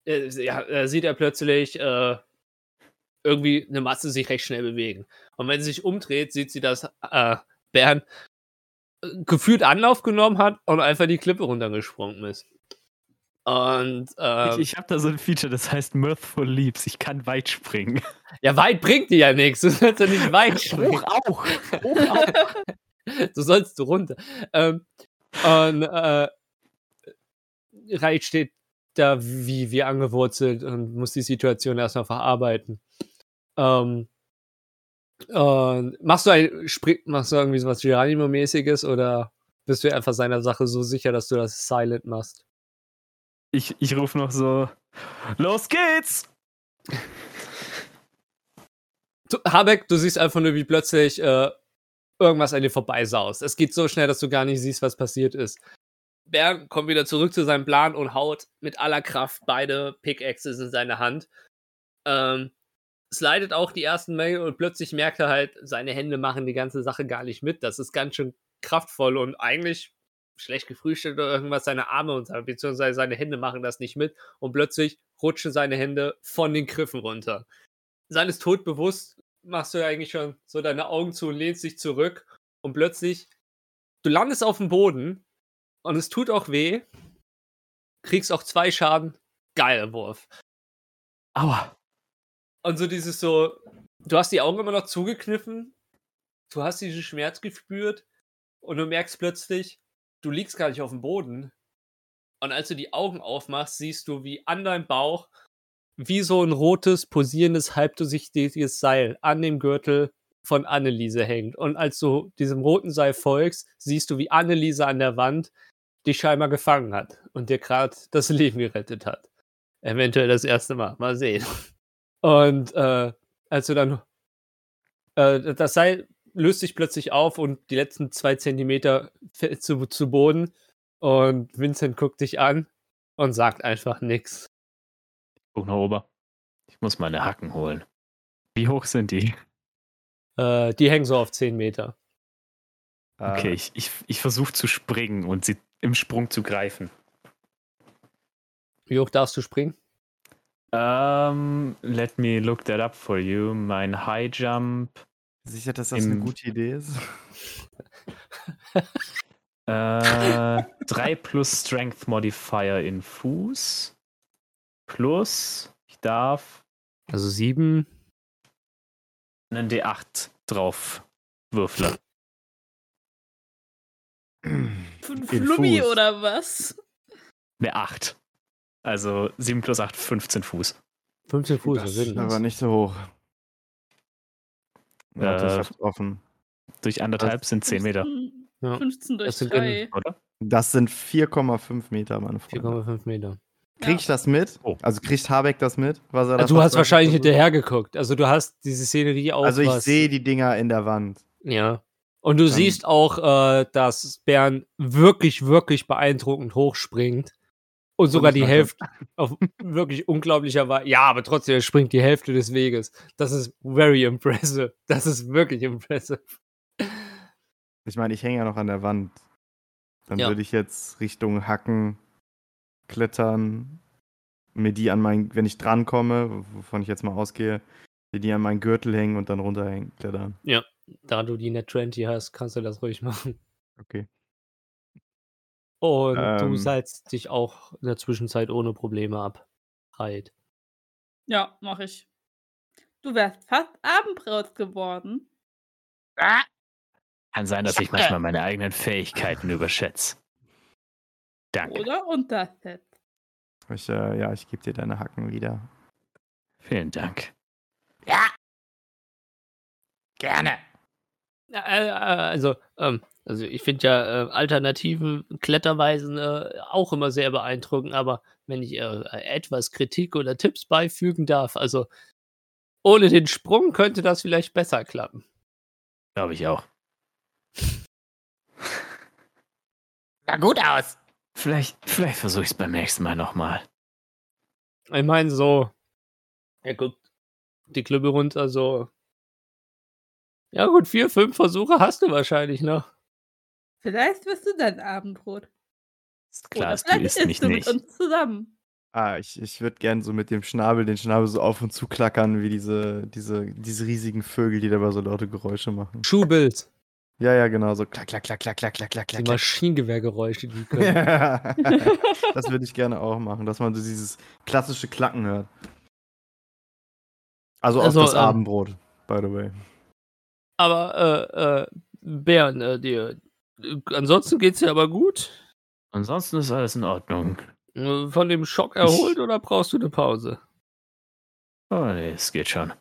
Äh, ja, äh, sieht er plötzlich äh, irgendwie eine Masse sich recht schnell bewegen. Und wenn sie sich umdreht, sieht sie, dass äh, Bern gefühlt Anlauf genommen hat und einfach die Klippe runtergesprungen ist. Und ähm,
ich ich habe da so ein Feature, das heißt Mirthful Leaps. Ich kann weit springen.
ja, weit bringt dir ja nichts. Du sollst ja nicht weit springen.
Hoch auch. Hoch auch.
du sollst runter. Ähm, und äh, Reit steht da wie, wie angewurzelt und muss die Situation erstmal verarbeiten. Ähm, und machst du ein Spring, machst du irgendwie sowas Geronimo-mäßiges oder bist du einfach seiner Sache so sicher, dass du das silent machst?
Ich, ich rufe noch so: Los geht's!
Du, Habeck, du siehst einfach nur, wie plötzlich äh, irgendwas an dir vorbeisaust. Es geht so schnell, dass du gar nicht siehst, was passiert ist. Bern kommt wieder zurück zu seinem Plan und haut mit aller Kraft beide Pickaxes in seine Hand. Ähm, slidet auch die ersten Mail und plötzlich merkt er halt, seine Hände machen die ganze Sache gar nicht mit. Das ist ganz schön kraftvoll und eigentlich schlecht gefrühstückt oder irgendwas. Seine Arme und beziehungsweise seine Hände machen das nicht mit und plötzlich rutschen seine Hände von den Griffen runter. Seines todbewusst machst du eigentlich schon so deine Augen zu und lehnst dich zurück und plötzlich, du landest auf dem Boden und es tut auch weh, kriegst auch zwei Schaden, geiler Wurf.
Aua.
Und so dieses so, du hast die Augen immer noch zugekniffen, du hast diesen Schmerz gespürt und du merkst plötzlich, du liegst gar nicht auf dem Boden. Und als du die Augen aufmachst, siehst du, wie an deinem Bauch wie so ein rotes, posierendes, halbdurchsichtiges Seil an dem Gürtel von Anneliese hängt. Und als du diesem roten Seil folgst, siehst du, wie Anneliese an der Wand dich scheinbar gefangen hat und dir gerade das Leben gerettet hat. Eventuell das erste Mal. Mal sehen. Und äh, als du dann äh, das Seil löst sich plötzlich auf und die letzten zwei Zentimeter fällt zu, zu Boden und Vincent guckt dich an und sagt einfach nichts.
Guck nach oben. Ich muss meine Hacken holen. Wie hoch sind die?
Äh, die hängen so auf 10 Meter.
Okay,
Äh,
ich, ich, ich versuche zu springen und sie im Sprung zu greifen.
Wie hoch darfst du springen?
Um, let me look that up for you. Mein High Jump.
Sicher, dass das eine
im-
gute Idee ist?
Äh, 3 plus Strength Modifier in Fuß. Plus, ich darf
Also 7.
einen D8 drauf würfeln.
Fünf
In
Flummi
Fuß.
oder was?
Eine 8. Also 7 plus 8, 15 Fuß.
15 Fuß,
Das
was
ist aber
das?
nicht so hoch. Warte,
Äh,
ich hab's offen.
Durch anderthalb sind 10 Meter,
15,
Ja.
15 durch
Das sind
3.
oder?
Das sind 4,5 Meter, meine Freunde.
4,5 Meter.
Krieg ich das mit?
Oh.
Also kriegt Habeck das mit? Was er da
Also du hast wahrscheinlich hinterher geguckt. Also du hast diese Szenerie auch.
Also ich sehe die Dinger in der Wand.
Ja. Und du
Dann-
siehst auch, äh, dass Bern wirklich, wirklich beeindruckend hochspringt. Und sogar die Hälfte auf wirklich unglaublicher Weise. Ja, aber trotzdem, er springt die Hälfte des Weges. Das ist very impressive. Das ist wirklich impressive.
Ich meine, ich hänge ja noch an der Wand. Dann
Ja.
würde ich jetzt Richtung Hacken klettern, mir die an mein, wenn ich drankomme, wovon ich jetzt mal ausgehe, mir die an meinen Gürtel hängen und dann runterhängen, klettern.
Da du die Net 20 hast, kannst du das ruhig machen.
Okay.
Und du
Ähm.
seilst dich auch in der Zwischenzeit ohne Probleme ab. Reit.
Ja, mach ich. Du wärst fast Abendbrot geworden.
Ah,
Kann sein, dass ich manchmal meine eigenen Fähigkeiten überschätze. Danke.
Oder untersetzt.
Ich, äh, ja, ich gebe dir deine Hacken wieder.
Vielen Dank.
ja. Gerne.
Ja, äh, äh, also, ähm, also ich finde ja äh, alternativen Kletterweisen äh, auch immer sehr beeindruckend, aber wenn ich äh, etwas Kritik oder Tipps beifügen darf, also ohne den Sprung könnte das vielleicht besser klappen.
Glaube ich auch.
Sah gut aus.
Vielleicht, vielleicht versuche ich es beim nächsten Mal nochmal.
Ich meine, so, er guckt die Klippe runter, so. Ja, gut, vier, fünf Versuche hast du wahrscheinlich noch.
Vielleicht wirst du dann Abendbrot.
Ist klar,
Oder
ist, du
vielleicht
isst
isst du
nicht.
mit uns zusammen.
Ah, ich, ich würde gern so mit dem Schnabel, den Schnabel so auf und zu klackern, wie diese, diese, diese riesigen Vögel, die dabei so laute Geräusche machen.
Schuhbild.
Ja, ja, genau, so klack, klack, klack, klack, klack, klack, klack,
Die
klack.
Maschinengewehrgeräusche, die können.
Ja. das würde ich gerne auch machen, dass man so dieses klassische Klacken hört. Also,
Also,
auf das
ähm,
Abendbrot, by the way.
Aber, äh, äh, Bären, äh, dir. Äh, Ansonsten geht's dir aber gut.
Ansonsten ist alles in Ordnung.
Äh, Von dem Schock erholt oder brauchst du eine Pause?
Oh nee, es geht schon.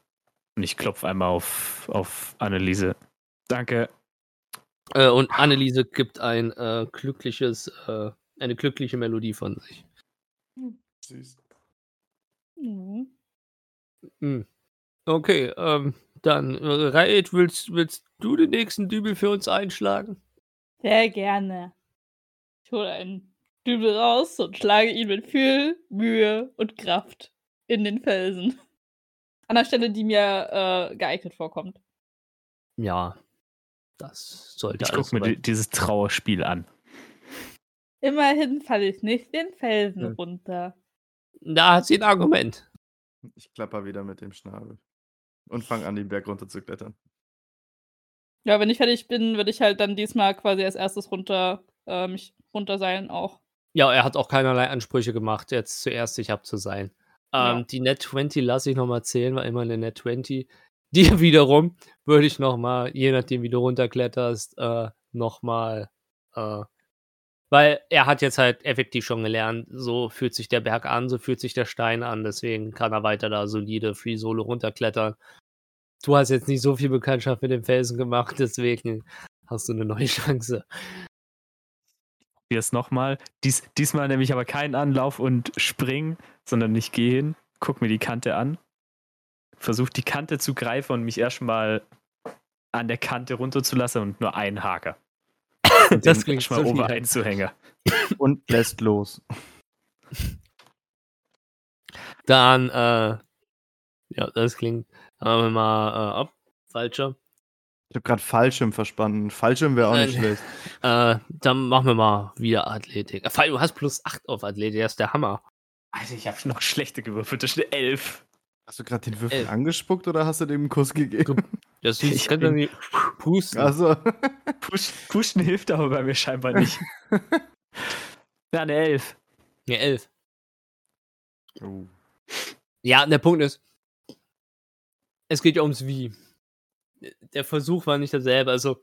Und ich klopfe einmal auf, auf Anneliese. Danke.
Äh, und Anneliese gibt ein äh, glückliches, äh, eine glückliche Melodie von sich.
Süß.
Mhm.
Hm. Okay, ähm, dann, äh, Raed, willst, willst du den nächsten Dübel für uns einschlagen?
Sehr gerne. Ich hole einen Dübel raus und schlage ihn mit viel Mühe und Kraft in den Felsen. An der Stelle, die mir äh, geeignet vorkommt.
Ja, das sollte
Ich gucke mir
soweit-
di- dieses Trauerspiel an.
Immerhin falle ich nicht den Felsen
Hm.
runter.
Da hat sie ein Argument.
Ich klapper wieder mit dem Schnabel. Und fang an, den Berg runter zu klettern.
Ja, wenn ich fertig bin, würde ich halt dann diesmal quasi als erstes runter, äh, mich runterseilen auch.
Ja, er hat auch keinerlei Ansprüche gemacht, jetzt zuerst ich hab zu sein. Ähm,
Ja.
Die Net 20 lasse ich nochmal zählen, war immer eine Net 20. Die wiederum würde ich nochmal, je nachdem wie du runterkletterst, äh, nochmal, äh, weil er hat jetzt halt effektiv schon gelernt, so fühlt sich der Berg an, so fühlt sich der Stein an, deswegen kann er weiter da solide Free Solo runterklettern. Du hast jetzt nicht so viel Bekanntschaft mit dem Felsen gemacht, deswegen hast du eine neue Chance.
Hier ist nochmal. Dies, diesmal nehme ich aber keinen Anlauf und spring, sondern nicht gehen. Guck mir die Kante an. Versuch die Kante zu greifen und mich erstmal an der Kante runterzulassen und nur einen Haker. Und
Das klingt
erstmal
solide.
oben einzuhängen.
Und lässt los.
Dann, äh, ja, das klingt, haben wir mal äh, ab. Falscher.
Ich habe gerade Fallschirm verstanden. Fallschirm wäre auch nicht
Nein.
schlecht.
Äh, dann machen wir mal wieder Athletik. Äh, Fall, du hast plus 8 auf Athletik, das ist der Hammer.
Alter, ich habe noch schlechter gewürfelt. Das ist eine 11.
Hast du gerade den Würfel
Elf.
angespuckt oder hast du dem einen Kuss gegeben?
Das
Ich
ich kann dann nicht pusten.
Also,
Push, pushen hilft aber bei mir scheinbar nicht. ja, eine 11.
Ja, 11.
oh.
Ja, der Punkt ist, es geht ja ums Wie. Der Versuch war nicht derselbe. Also,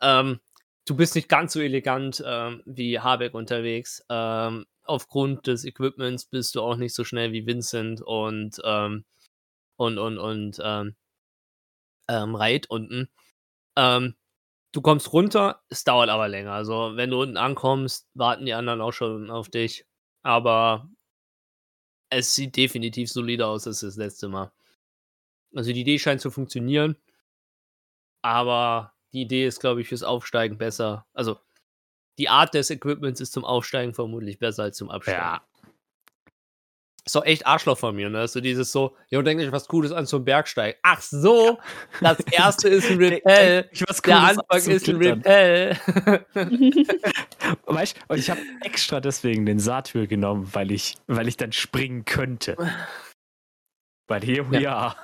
ähm, du bist nicht ganz so elegant ähm, wie Habeck unterwegs. Ähm, aufgrund des Equipments bist du auch nicht so schnell wie Vincent und ähm, und und und ähm, ähm, Reit unten. Ähm, du kommst runter, es dauert aber länger. Also, wenn du unten ankommst, warten die anderen auch schon auf dich. Aber es sieht definitiv solider aus als das letzte Mal. Also die Idee scheint zu funktionieren, aber die Idee ist, glaube ich, fürs Aufsteigen besser. Also die Art des Equipments ist zum Aufsteigen vermutlich besser als zum Absteigen.
Ja.
Ist doch echt Arschloch von mir, ne? Also dieses so, ja, denkt euch was Cooles an zum Bergsteigen. Ach so, das erste ist ein Repel. Der Anfang ist ein. Repel.
Weißt du, und ich habe extra deswegen den Satyr genommen, weil ich, weil ich dann springen könnte. Weil here we are.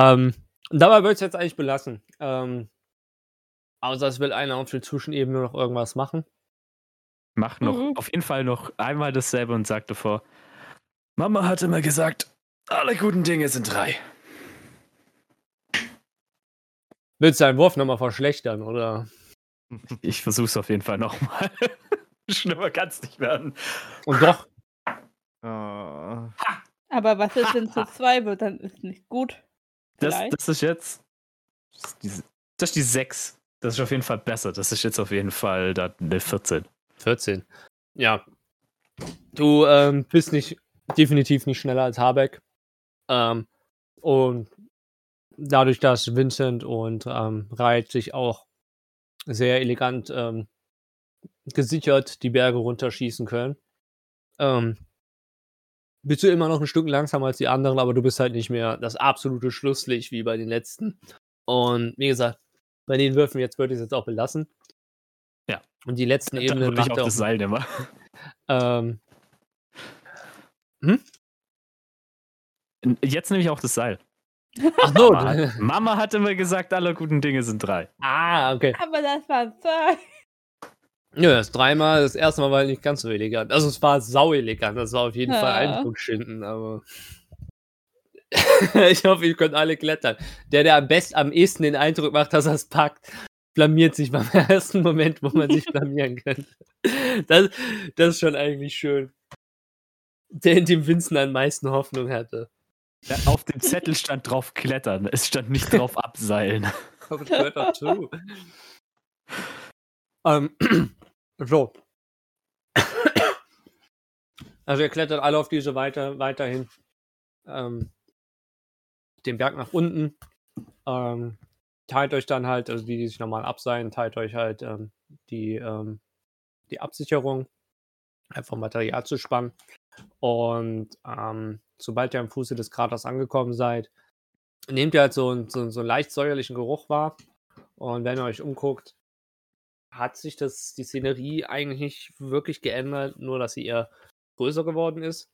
Ähm, und dabei würde ich es jetzt eigentlich belassen. Ähm, außer es will einer auf der Zwischenebene noch irgendwas machen.
mach noch
Mhm.
auf jeden Fall noch einmal dasselbe und sag davor. Mama hat immer gesagt, alle guten Dinge sind drei.
Willst du deinen Wurf nochmal verschlechtern, oder?
Ich versuch's auf jeden Fall nochmal. Schlimmer kann's nicht werden.
Und doch,
Ah,
Aber was ist, wenn es zu zwei wird, dann ist nicht gut.
Das, das ist jetzt. Das ist, die, das ist die 6. Das ist auf jeden Fall besser. Das ist jetzt auf jeden Fall da eine 14.
14. Ja. Du ähm, bist nicht, definitiv nicht schneller als Habeck. Ähm, und dadurch, dass Vincent und ähm, Reit sich auch sehr elegant ähm, gesichert die Berge runterschießen können, ähm, bist du immer noch ein Stück langsamer als die anderen, aber du bist halt nicht mehr das absolute Schlusslicht wie bei den letzten. Und wie gesagt, bei den Würfen jetzt würde ich es jetzt auch belassen.
Ja.
Und die letzten
Dann
Ebenen
würde ich
macht
auch
er
das
auch
Seil nehmen.
ähm,
Jetzt nehme ich auch das Seil.
ach so.
Mama hat, Mama hat immer gesagt, alle guten Dinge sind drei.
ah, okay.
Aber das waren zwei.
Ja, das dreimal, das erste Mal war nicht ganz so elegant. Also es war sau elegant, das war auf jeden
Ja.
Fall Eindruck schinden, aber ich hoffe, ihr könnt alle klettern. Der, der am besten, am ehesten den Eindruck macht, dass er es packt, blamiert sich beim ersten Moment, wo man sich blamieren könnte. Das, das ist schon eigentlich schön. Der in dem Vincent am meisten Hoffnung hatte.
Ja, auf dem Zettel stand drauf klettern. Es stand nicht drauf abseilen.
Aber das gehört dazu. ähm, so. Also ihr klettert alle auf diese weiter, weiterhin ähm, den Berg nach unten. Ähm, teilt euch dann halt, also die, die sich normal abseilen, teilt euch halt ähm, die, ähm, die Absicherung, einfach Material zu spannen. Und ähm, sobald ihr am Fuße des Kraters angekommen seid, nehmt ihr halt so, so, so einen leicht säuerlichen Geruch wahr. Und wenn ihr euch umguckt, hat sich das, die Szenerie eigentlich nicht wirklich geändert, nur dass sie eher größer geworden ist.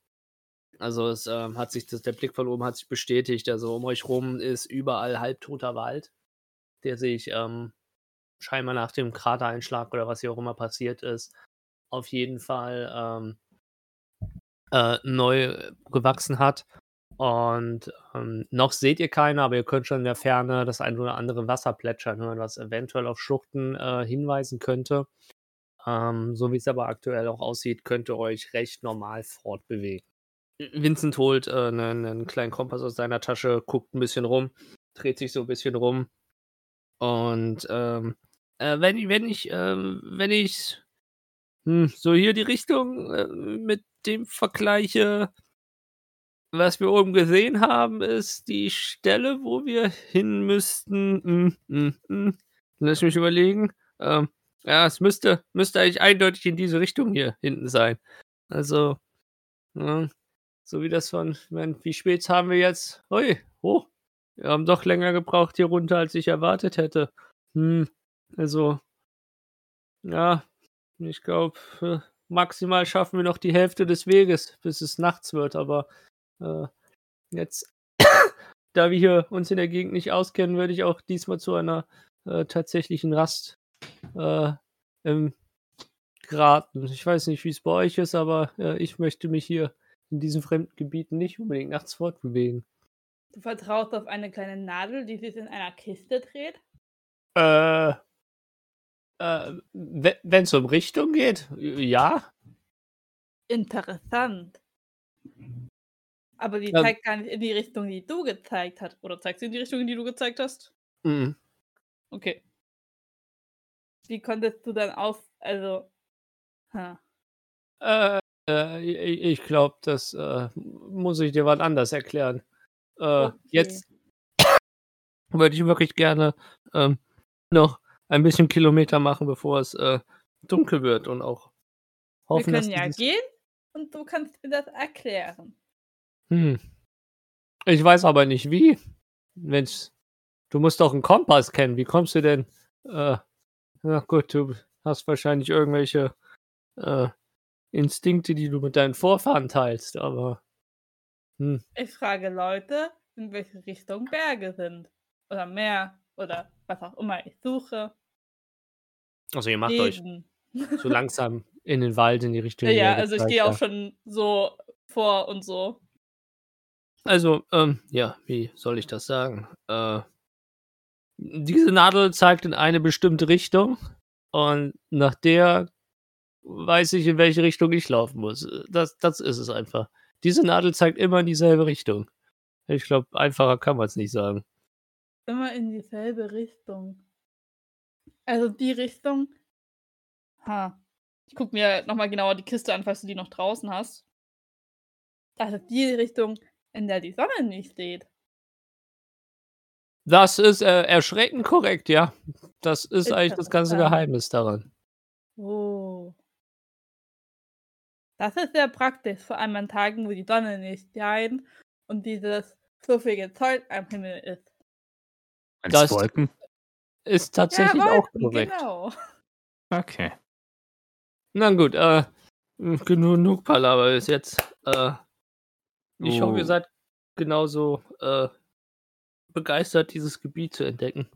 Also es ähm, hat sich, das, der Blick von oben hat sich bestätigt. Also um euch rum ist überall halbtoter Wald, der sich ähm, scheinbar nach dem Kratereinschlag oder was hier auch immer passiert ist, auf jeden Fall ähm, äh, neu gewachsen hat. Und ähm, noch seht ihr keine, aber ihr könnt schon in der Ferne das ein oder andere Wasser plätschern hören, was eventuell auf Schluchten äh, hinweisen könnte. Ähm, so wie es aber aktuell auch aussieht, könnt ihr euch recht normal fortbewegen. Vincent holt äh, einen, einen kleinen Kompass aus seiner Tasche, guckt ein bisschen rum, dreht sich so ein bisschen rum. Und ähm, äh, wenn, ich- wenn ich, ähm, wenn ich hm, so hier die Richtung äh, mit dem vergleiche, was wir oben gesehen haben, ist die Stelle, wo wir hin müssten. Hm, hm, hm. Lass mich überlegen. Ähm, ja, es müsste, müsste eigentlich eindeutig in diese Richtung hier hinten sein. Also, ja, so wie das von, ich wie spät haben wir jetzt? Ui, oh, wir haben doch länger gebraucht hier runter, als ich erwartet hätte. Hm, also, ja, ich glaube, äh, maximal schaffen wir noch die Hälfte des Weges, bis es nachts wird, aber äh, jetzt, da wir hier uns in der Gegend nicht auskennen, würde ich auch diesmal zu einer äh, tatsächlichen Rast äh, ähm, geraten. Ich weiß nicht, wie es bei euch ist, aber äh, ich möchte mich hier in diesen fremden Gebieten nicht unbedingt nachts fortbewegen.
Du vertraust auf eine kleine Nadel, die sich in einer Kiste dreht?
Äh, äh, wenn es um Richtung geht, ja.
Interessant. Aber die zeigt gar nicht in die Richtung, die du gezeigt hast. Oder zeigt sie in die Richtung, in die du gezeigt hast?
Mhm.
Okay. Wie konntest du dann auf, also, ha.
Äh, äh, ich, glaube, das äh, muss ich dir wann anders erklären. Äh,
Okay.
Jetzt würde ich wirklich gerne ähm, noch ein bisschen Kilometer machen, bevor es äh, dunkel wird und auch
Wir
hoffen, dass
können ja gehen und du kannst mir das erklären.
Hm. Ich weiß aber nicht wie. Wenn's, du musst doch einen Kompass kennen. Wie kommst du denn? Äh, na gut, du hast wahrscheinlich irgendwelche äh, Instinkte, die du mit deinen Vorfahren teilst, aber hm.
Ich frage Leute, in welche Richtung Berge sind. Oder Meer. Oder was auch immer ich suche.
Also ihr macht euch
Lesen.
so langsam in den Wald, in die Richtung.
Ja, ja, also ich gehe auch schon so vor und so.
Also, ähm, ja, wie soll ich das sagen? Äh, diese Nadel zeigt in eine bestimmte Richtung und nach der weiß ich, in welche Richtung ich laufen muss. Das, das ist es einfach. Diese Nadel zeigt immer in dieselbe Richtung. Ich glaube, einfacher kann man es nicht sagen.
Immer in dieselbe Richtung. Also die Richtung. Ha. Ich guck mir nochmal genauer die Kiste an, falls du die noch draußen hast. Ist die Richtung, in der die Sonne nicht steht.
Das ist äh, erschreckend korrekt, ja. Das ist eigentlich das ganze. Geheimnis daran.
Oh. Das ist sehr praktisch, vor allem an Tagen, wo die Sonne nicht scheint und dieses fluffige Zeug am Himmel ist.
Das-
Wolken?
Ist tatsächlich auch
Wolken,
korrekt.
Genau.
Okay.
Na gut, äh, genug, genug Palaver bis jetzt. Äh, ich hoffe, ihr
Oh.
seid genauso äh, begeistert, dieses Gebiet zu entdecken.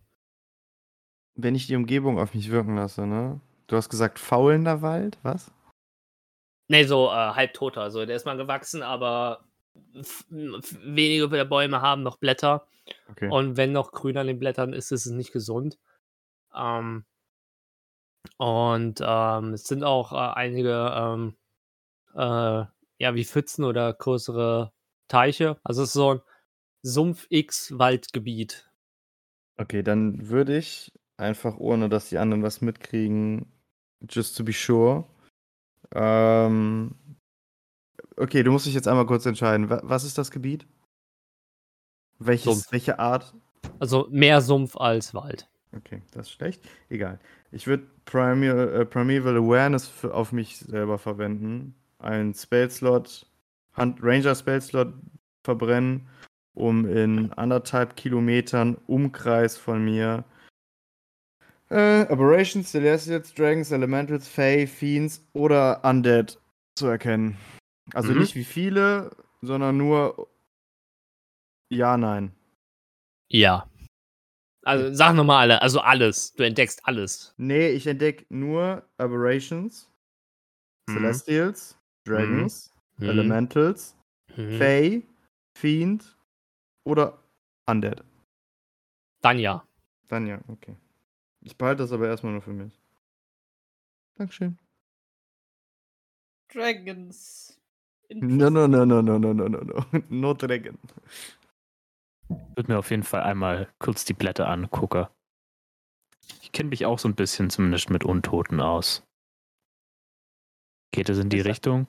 Wenn ich die Umgebung auf mich wirken lasse, ne? Du hast gesagt, faulender Wald, was?
Ne, so äh, halbtoter. Also der ist mal gewachsen, aber wenige der Bäume haben noch Blätter.
Okay.
Und wenn noch grün an den Blättern ist, ist es nicht gesund. Ähm, und ähm, es sind auch äh, einige, ähm, äh, ja, wie Pfützen oder größere Teiche. Also es ist so ein Sumpf-X-Waldgebiet.
Okay, dann würde ich einfach, ohne dass die anderen was mitkriegen, just to be sure. Ähm, okay, du musst dich jetzt einmal kurz entscheiden. Wa- Was ist das Gebiet? Welches,
Sumpf.
welche Art?
Also mehr Sumpf als Wald.
Okay, das ist schlecht. Egal. Ich würde Primeval, äh, Primeval Awareness auf mich selber verwenden. Einen Spell-Slot, Hand- Ranger-Spell-Slot verbrennen, um in anderthalb Kilometern Umkreis von mir äh, Aberrations, Celestials, Dragons, Elementals, Fae, Fiends oder Undead zu erkennen. Also
Mhm.
nicht wie viele, sondern nur ja, nein.
Ja. Also sag nochmal alle, also alles. Du entdeckst alles.
Nee, ich entdecke nur Aberrations,
Mhm.
Celestials, Dragons,
Mhm.
Elementals,
Mhm.
Fae, Fiend oder Undead.
Dann ja.
Dann ja, okay. Ich behalte das aber erstmal nur für mich. Dankeschön.
Dragons.
No, no, no, no, no, no, no, no, no. No Dragon.
Ich würde mir auf jeden Fall einmal kurz die Blätter angucken. Ich kenne mich auch so ein bisschen zumindest mit Untoten aus. Geht es in die
das-
Richtung?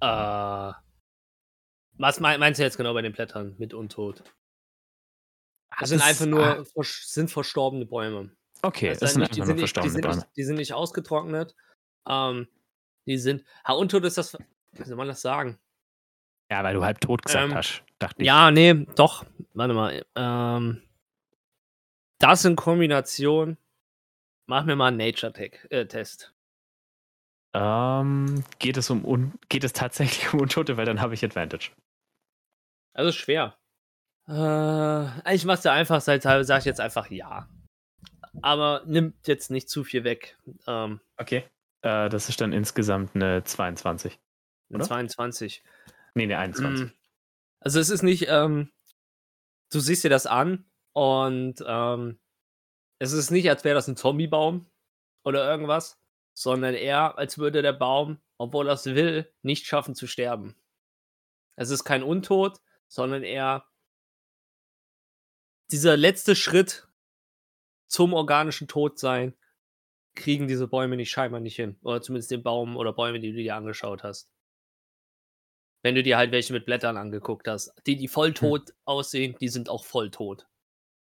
Äh, was mein, meinst du jetzt genau bei den Blättern mit Untot? Das sind
ist-
einfach nur
ah,
sind verstorbene Bäume.
okay,
Das
es sind
nicht-
einfach nur
nicht,
verstorbene
sind
Bäume.
nicht, die sind nicht ausgetrocknet. Ähm, die sind. Ha, Untot ist das. Wie soll man das sagen?
Ja, weil du halb tot gesagt
Ähm,
hast, dachte ich.
Ja, nee, doch. Warte mal. Ähm, das in Kombination. Mach mir mal einen Nature-Test.
Ähm, geht es um un geht es tatsächlich um Untote, weil dann habe ich Advantage.
Also schwer. Äh, ich mach's dir einfach, seit sag ich jetzt einfach ja. Aber nimmt jetzt nicht zu viel weg. Ähm,
Okay. Äh, das ist dann insgesamt eine 22.
eine
Oder?
22.
Nee, eine 21.
Mm. Also es ist nicht, ähm, du siehst dir das an und ähm, es ist nicht, als wäre das ein Zombiebaum oder irgendwas, sondern eher, als würde der Baum, obwohl er es will, nicht schaffen zu sterben. Es ist kein Untod, sondern eher dieser letzte Schritt zum organischen Todsein kriegen diese Bäume nicht scheinbar nicht hin. Oder zumindest den Baum oder Bäume, die du dir angeschaut hast. Wenn du dir halt welche mit Blättern angeguckt hast. Die, die voll tot aussehen, die sind auch voll tot.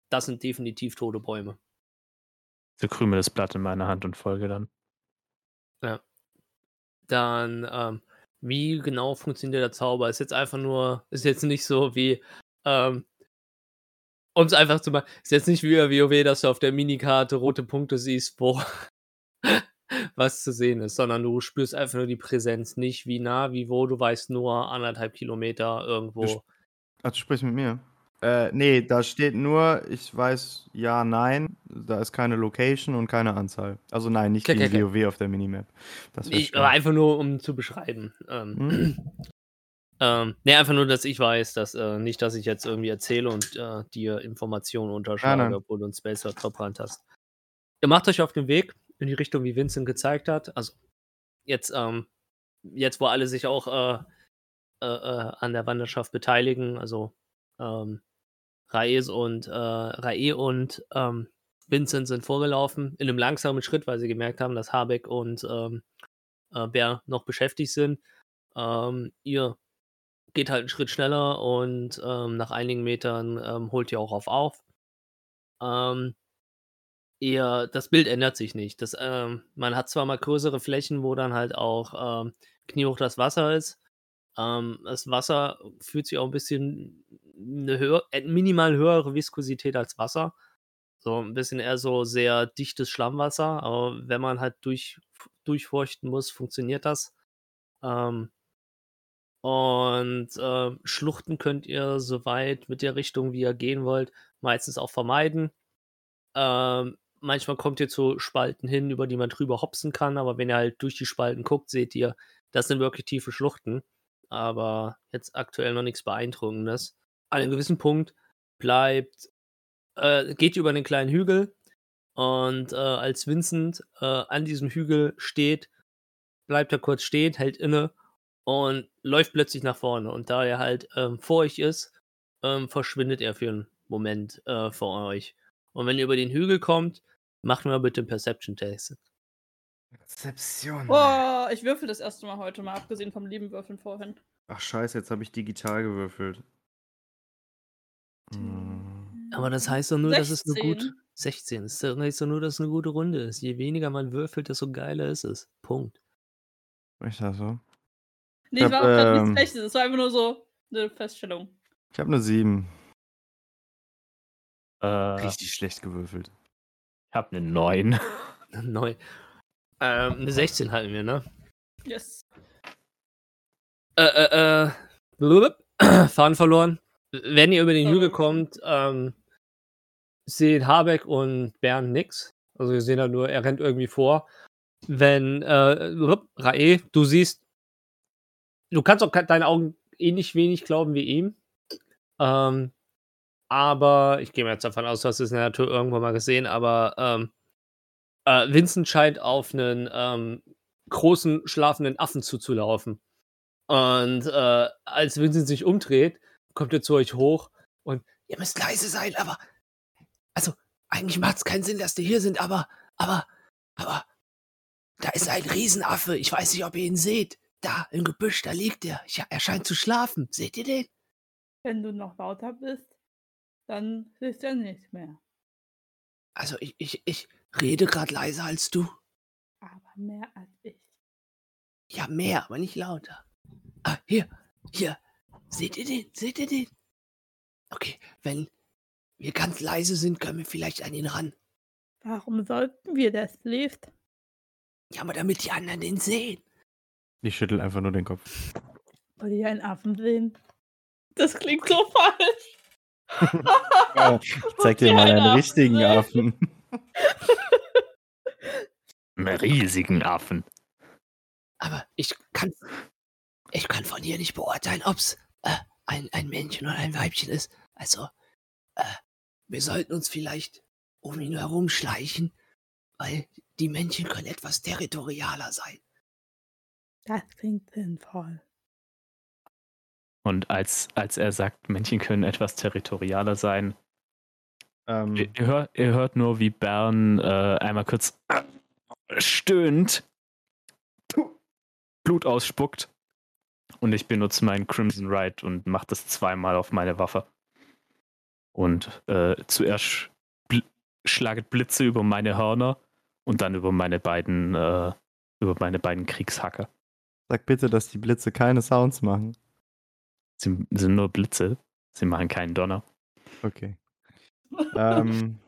Das sind definitiv tote Bäume.
Ich krümel das Blatt in meiner Hand und folge dann.
Dann, ähm, wie genau funktioniert der Zauber? Ist jetzt einfach nur, ist jetzt nicht so wie, ähm, um es einfach zu machen, ist jetzt nicht wie bei WoW, dass du auf der Minikarte rote Punkte siehst, wo was zu sehen ist, sondern du spürst einfach nur die Präsenz, nicht wie nah, wie wo, du weißt nur anderthalb Kilometer irgendwo.
Ach, du sprichst mit mir? Äh, nee, da steht nur, ich weiß, ja, nein. Da ist keine Location und keine Anzahl. Also nein, nicht
Okay,
wie
okay.
WoW auf der Minimap. Das
Ich, aber einfach nur, um zu beschreiben. Ähm,
Hm?
ähm, nee, einfach nur, dass ich weiß, dass äh, nicht, dass ich jetzt irgendwie erzähle und äh, dir Informationen unterschlage,
nein.
obwohl du einen Space Top-Hand hast. Ihr macht euch auf den Weg in die Richtung, wie Vincent gezeigt hat. Also jetzt, ähm, jetzt wo alle sich auch äh, äh, äh, an der Wanderschaft beteiligen, also ähm, Raes und äh, Rae und ähm, Vincent sind vorgelaufen in einem langsamen Schritt, weil sie gemerkt haben, dass Habeck und ähm, äh, Bär noch beschäftigt sind. Ähm, ihr geht halt einen Schritt schneller und ähm, nach einigen Metern ähm, holt ihr auch auf auf. Ähm, ihr, das Bild ändert sich nicht. Das, ähm, man hat zwar mal größere Flächen, wo dann halt auch kniehoch das Wasser ist. Das Wasser fühlt sich auch ein bisschen eine höher, äh, minimal höhere Viskosität als Wasser. So ein bisschen eher so sehr dichtes Schlammwasser, aber wenn man halt durch, durchfeuchten muss, funktioniert das. Ähm, und ähm, Schluchten könnt ihr soweit mit der Richtung, wie ihr gehen wollt, meistens auch vermeiden. Ähm, manchmal kommt ihr zu Spalten hin, über die man drüber hopsen kann, aber wenn ihr halt durch die Spalten guckt, seht ihr, das sind wirklich tiefe Schluchten. Aber jetzt aktuell noch nichts Beeindruckendes. An einem gewissen Punkt bleibt, äh, geht ihr über einen kleinen Hügel und äh, als Vincent äh, an diesem Hügel steht, bleibt er kurz stehen, hält inne und läuft plötzlich nach vorne. Und da er halt ähm, vor euch ist, ähm, verschwindet er für einen Moment äh, vor euch. Und wenn ihr über den Hügel kommt, macht mal bitte einen Perception-Test.
Rezeption.
Oh, ich würfel das erste Mal heute mal, abgesehen vom lieben Würfeln vorhin.
Ach scheiße, jetzt habe ich digital gewürfelt. Hm.
Aber das heißt doch nur, dass es eine
16.
gute. 16. Das heißt doch nur, dass es eine gute Runde ist. Je weniger man würfelt, desto geiler ist es. Punkt.
Ist das so?
Nee,
Ich
ich war auch gerade
ähm,
nichts Schlechtes. Es war einfach nur so eine Feststellung.
Ich habe eine 7.
Äh,
Richtig schlecht gewürfelt.
ich habe eine 9.
Neu. Ähm, eine 16 halten wir, ne?
Yes.
Äh, äh, äh. blub, Faden verloren. Wenn ihr über den. Hügel kommt, ähm, sehen Habeck und Bernd nix. Also wir sehen da nur, er rennt irgendwie vor. Wenn, äh, Rae, du siehst, du kannst auch deinen Augen ähnlich wenig glauben wie ihm. Ähm, aber ich gehe mal jetzt davon aus, du hast es in der Natur irgendwo mal gesehen, aber ähm, äh, Vincent scheint auf einen ähm, großen schlafenden Affen zuzulaufen. Und äh, als Vincent sich umdreht, kommt er zu euch hoch und ihr müsst leise sein, aber also eigentlich macht es keinen Sinn, dass die hier sind, aber aber aber da ist ein Riesenaffe. Ich weiß nicht, ob ihr ihn seht. Da im Gebüsch, da liegt er. Ja, er scheint zu schlafen. Seht ihr den?
Wenn du noch lauter bist, dann hilft er nicht mehr.
Also ich ich ich rede gerade leiser als du.
Aber mehr als ich.
Ja, mehr, aber nicht lauter. Ah, hier, hier. Seht ihr den? Seht ihr den? Okay, wenn wir ganz leise sind, können wir vielleicht an ihn ran.
Warum sollten wir das Lift?
Ja, aber damit die anderen den sehen.
Ich schüttel einfach nur den Kopf.
Wollt ihr einen Affen sehen? Das klingt so falsch.
Ich zeig dir mal einen richtigen Affen.
Einen riesigen Affen.
Aber ich kann, ich kann von hier nicht beurteilen, ob's äh, ein, ein Männchen oder ein Weibchen ist. Also, äh, wir sollten uns vielleicht um ihn herumschleichen, weil die Männchen können etwas territorialer sein.
Das klingt sinnvoll.
Und als, als er sagt, Männchen können etwas territorialer sein,
Ähm,
ihr, ihr, hört, ihr hört nur, wie Bern äh, einmal kurz stöhnt, Blut ausspuckt und ich benutze meinen Crimson Ride und mache das zweimal auf meine Waffe. Und äh, zuerst bl schlaget Blitze über meine Hörner und dann über meine beiden, äh, über meine beiden Kriegshacker.
sag bitte, dass die Blitze keine Sounds machen.
Sie sind nur Blitze, sie machen keinen Donner.
Okay. ähm,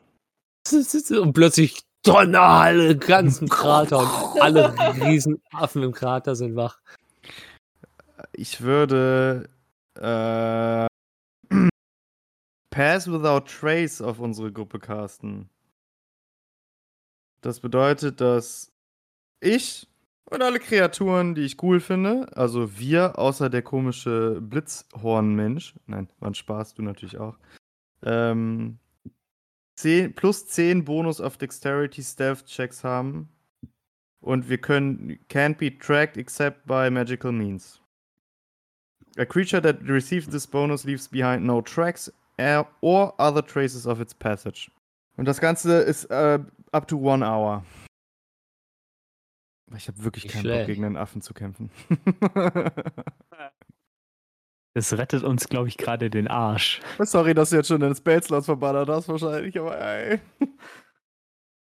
Und plötzlich Donnerhalle, ganzen Krater und alle Riesenaffen im Krater sind wach.
Ich würde. Äh, Pass Without Trace auf unsere Gruppe casten. Das bedeutet, dass ich und alle Kreaturen, die ich cool finde, also wir, außer der komische Blitzhorn-Mensch, nein, ein Spaß, du natürlich auch, ähm, 10, plus 10 Bonus auf Dexterity Stealth Checks haben. Und wir können can't be tracked except by magical means. A creature that receives this bonus leaves behind no tracks uh, or other traces of its passage. Und das Ganze ist äh, up to one hour. Ich habe wirklich
Nicht
keinen Bock,
schlecht.
gegen einen Affen zu kämpfen.
Das rettet uns, glaube ich, gerade den Arsch.
Sorry, dass du jetzt schon deine Spellslots verballert hast, wahrscheinlich, aber ey.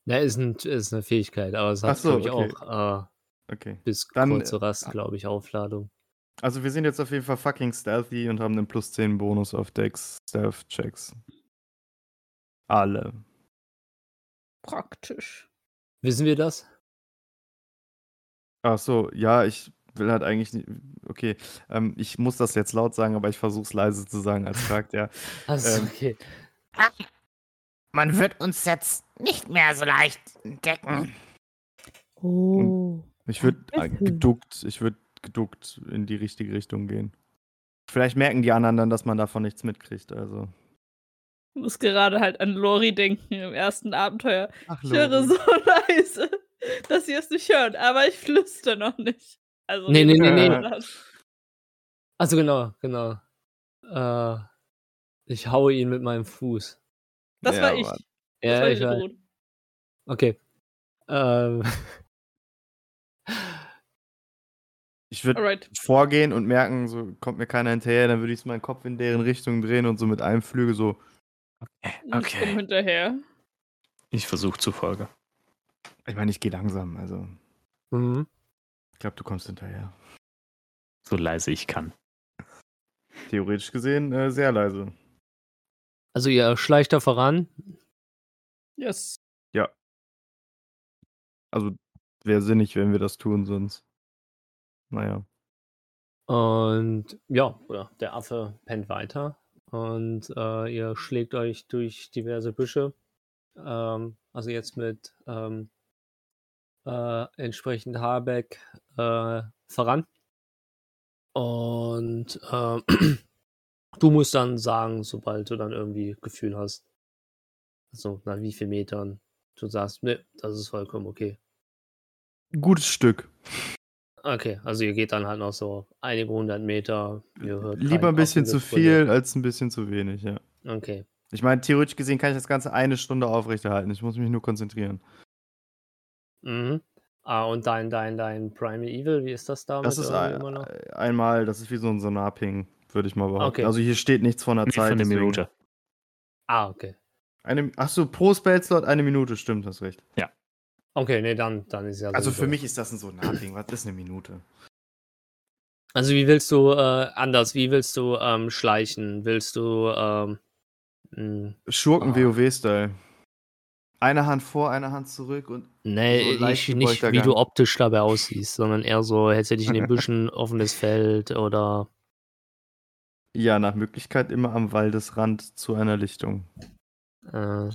Ja, ist, ein, ist eine Fähigkeit, aber es hat,
so,
glaube ich,
okay.
auch äh,
Okay.
bis
Dann,
kurze Rast,
äh,
glaube ich, Aufladung.
Also wir sind jetzt auf jeden Fall fucking stealthy und haben einen plus 10 Bonus auf Dex Stealth Checks. Alle.
Praktisch.
Wissen wir das?
Ach so, ja, ich will halt eigentlich nicht. Okay, ähm, ich muss das jetzt laut sagen, aber ich versuche es leise zu sagen als Charakter.
Also,
Ähm,
okay.
Man wird uns jetzt nicht mehr so leicht entdecken.
Oh.
Ich würde
Ach, bitte.
geduckt, ich würde geduckt in die richtige Richtung gehen. Vielleicht merken die anderen dann, dass man davon nichts mitkriegt. Also.
Ich muss gerade halt an Lori denken im ersten Abenteuer.
Ach,
Ich höre so leise, dass sie es nicht hören, aber ich flüster noch nicht. Also
Nee, nee,
nee, nee.
laut.
Also genau, genau. Äh, ich haue ihn mit meinem Fuß.
Das
Ja,
war ich. Das
Ja,
war
ich.
Idrun.
Okay. Ähm,
Ich würde vorgehen und merken, so kommt mir keiner hinterher, dann würde ich meinen Kopf in deren Richtung drehen und so mit einem Flügel so.
Ich
Okay.
komme hinterher.
Ich versuche zufolge.
Ich meine, ich gehe langsam, also
mhm.
ich glaube, du kommst hinterher.
So leise ich kann.
Theoretisch gesehen äh, sehr leise.
Also ihr schleicht da voran.
Yes.
Also wäre sinnig, wenn wir das tun, sonst. Naja.
Und ja, oder der Affe pennt weiter. Und äh, ihr schlägt euch durch diverse Büsche. Ähm, also jetzt mit ähm, äh, entsprechend Haarbeck äh, voran. Und äh, du musst dann sagen, sobald du dann irgendwie Gefühl hast, also nach wie vielen Metern du sagst, ne, das ist vollkommen okay.
Gutes Stück.
Okay, also ihr geht dann halt noch so einige hundert Meter. Ihr hört
Lieber ein bisschen zu viel als ein bisschen zu wenig, ja.
Okay.
Ich meine, theoretisch gesehen kann ich das Ganze eine Stunde aufrechterhalten. Ich muss mich nur konzentrieren.
Mhm. Ah, und dein, dein, dein Primal Evil, wie ist das da?
Das ist ein,
immer noch?
einmal, das ist wie so ein Sonarping, würde ich mal behaupten.
Okay.
Also hier steht nichts von der
Nee,
Zeit.
von der Minute.
Ah, okay.
Eine, achso, pro Spellslot eine Minute, stimmt, hast recht.
Okay, nee, dann, dann ist ja
Also
sowieso.
für mich ist das ein Sonarping. Was ist eine Minute?
Also wie willst du, äh, anders, wie willst du ähm, schleichen? Willst du, ähm, mh,
Schurken-WoW-Style. Eine Hand vor, eine Hand zurück und
nee,
So leicht
nicht, wie du optisch dabei aussiehst, sondern eher so, hättest du dich in den Büschen, offenes Feld oder,
ja, nach Möglichkeit immer am Waldesrand zu einer Lichtung.
äh,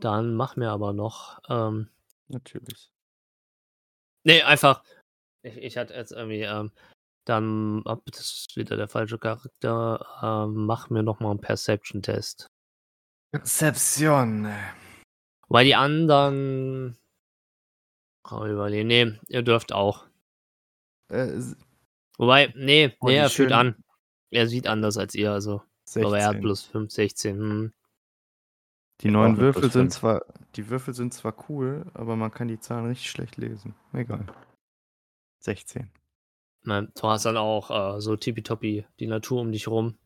dann mach mir aber noch, ähm,
Natürlich.
Nee, einfach. Ich, ich hatte jetzt irgendwie, ähm, dann, ab, das ist wieder der falsche Charakter, ähm, mach mir nochmal einen Perception-Test.
Perception.
Weil die anderen. Oh, überlegen. Nee, ihr dürft auch.
Äh,
Wobei, nee,
Oh,
nee, er fühlt an. Er sieht anders als ihr, also.
16.
Aber er hat plus 5, 16. Hm.
Die neuen Würfel sind zwar, die Würfel sind zwar cool, aber man kann die Zahlen richtig schlecht lesen. Egal. 16.
Nein, du hast dann auch äh, so tippitoppi die Natur um dich rum.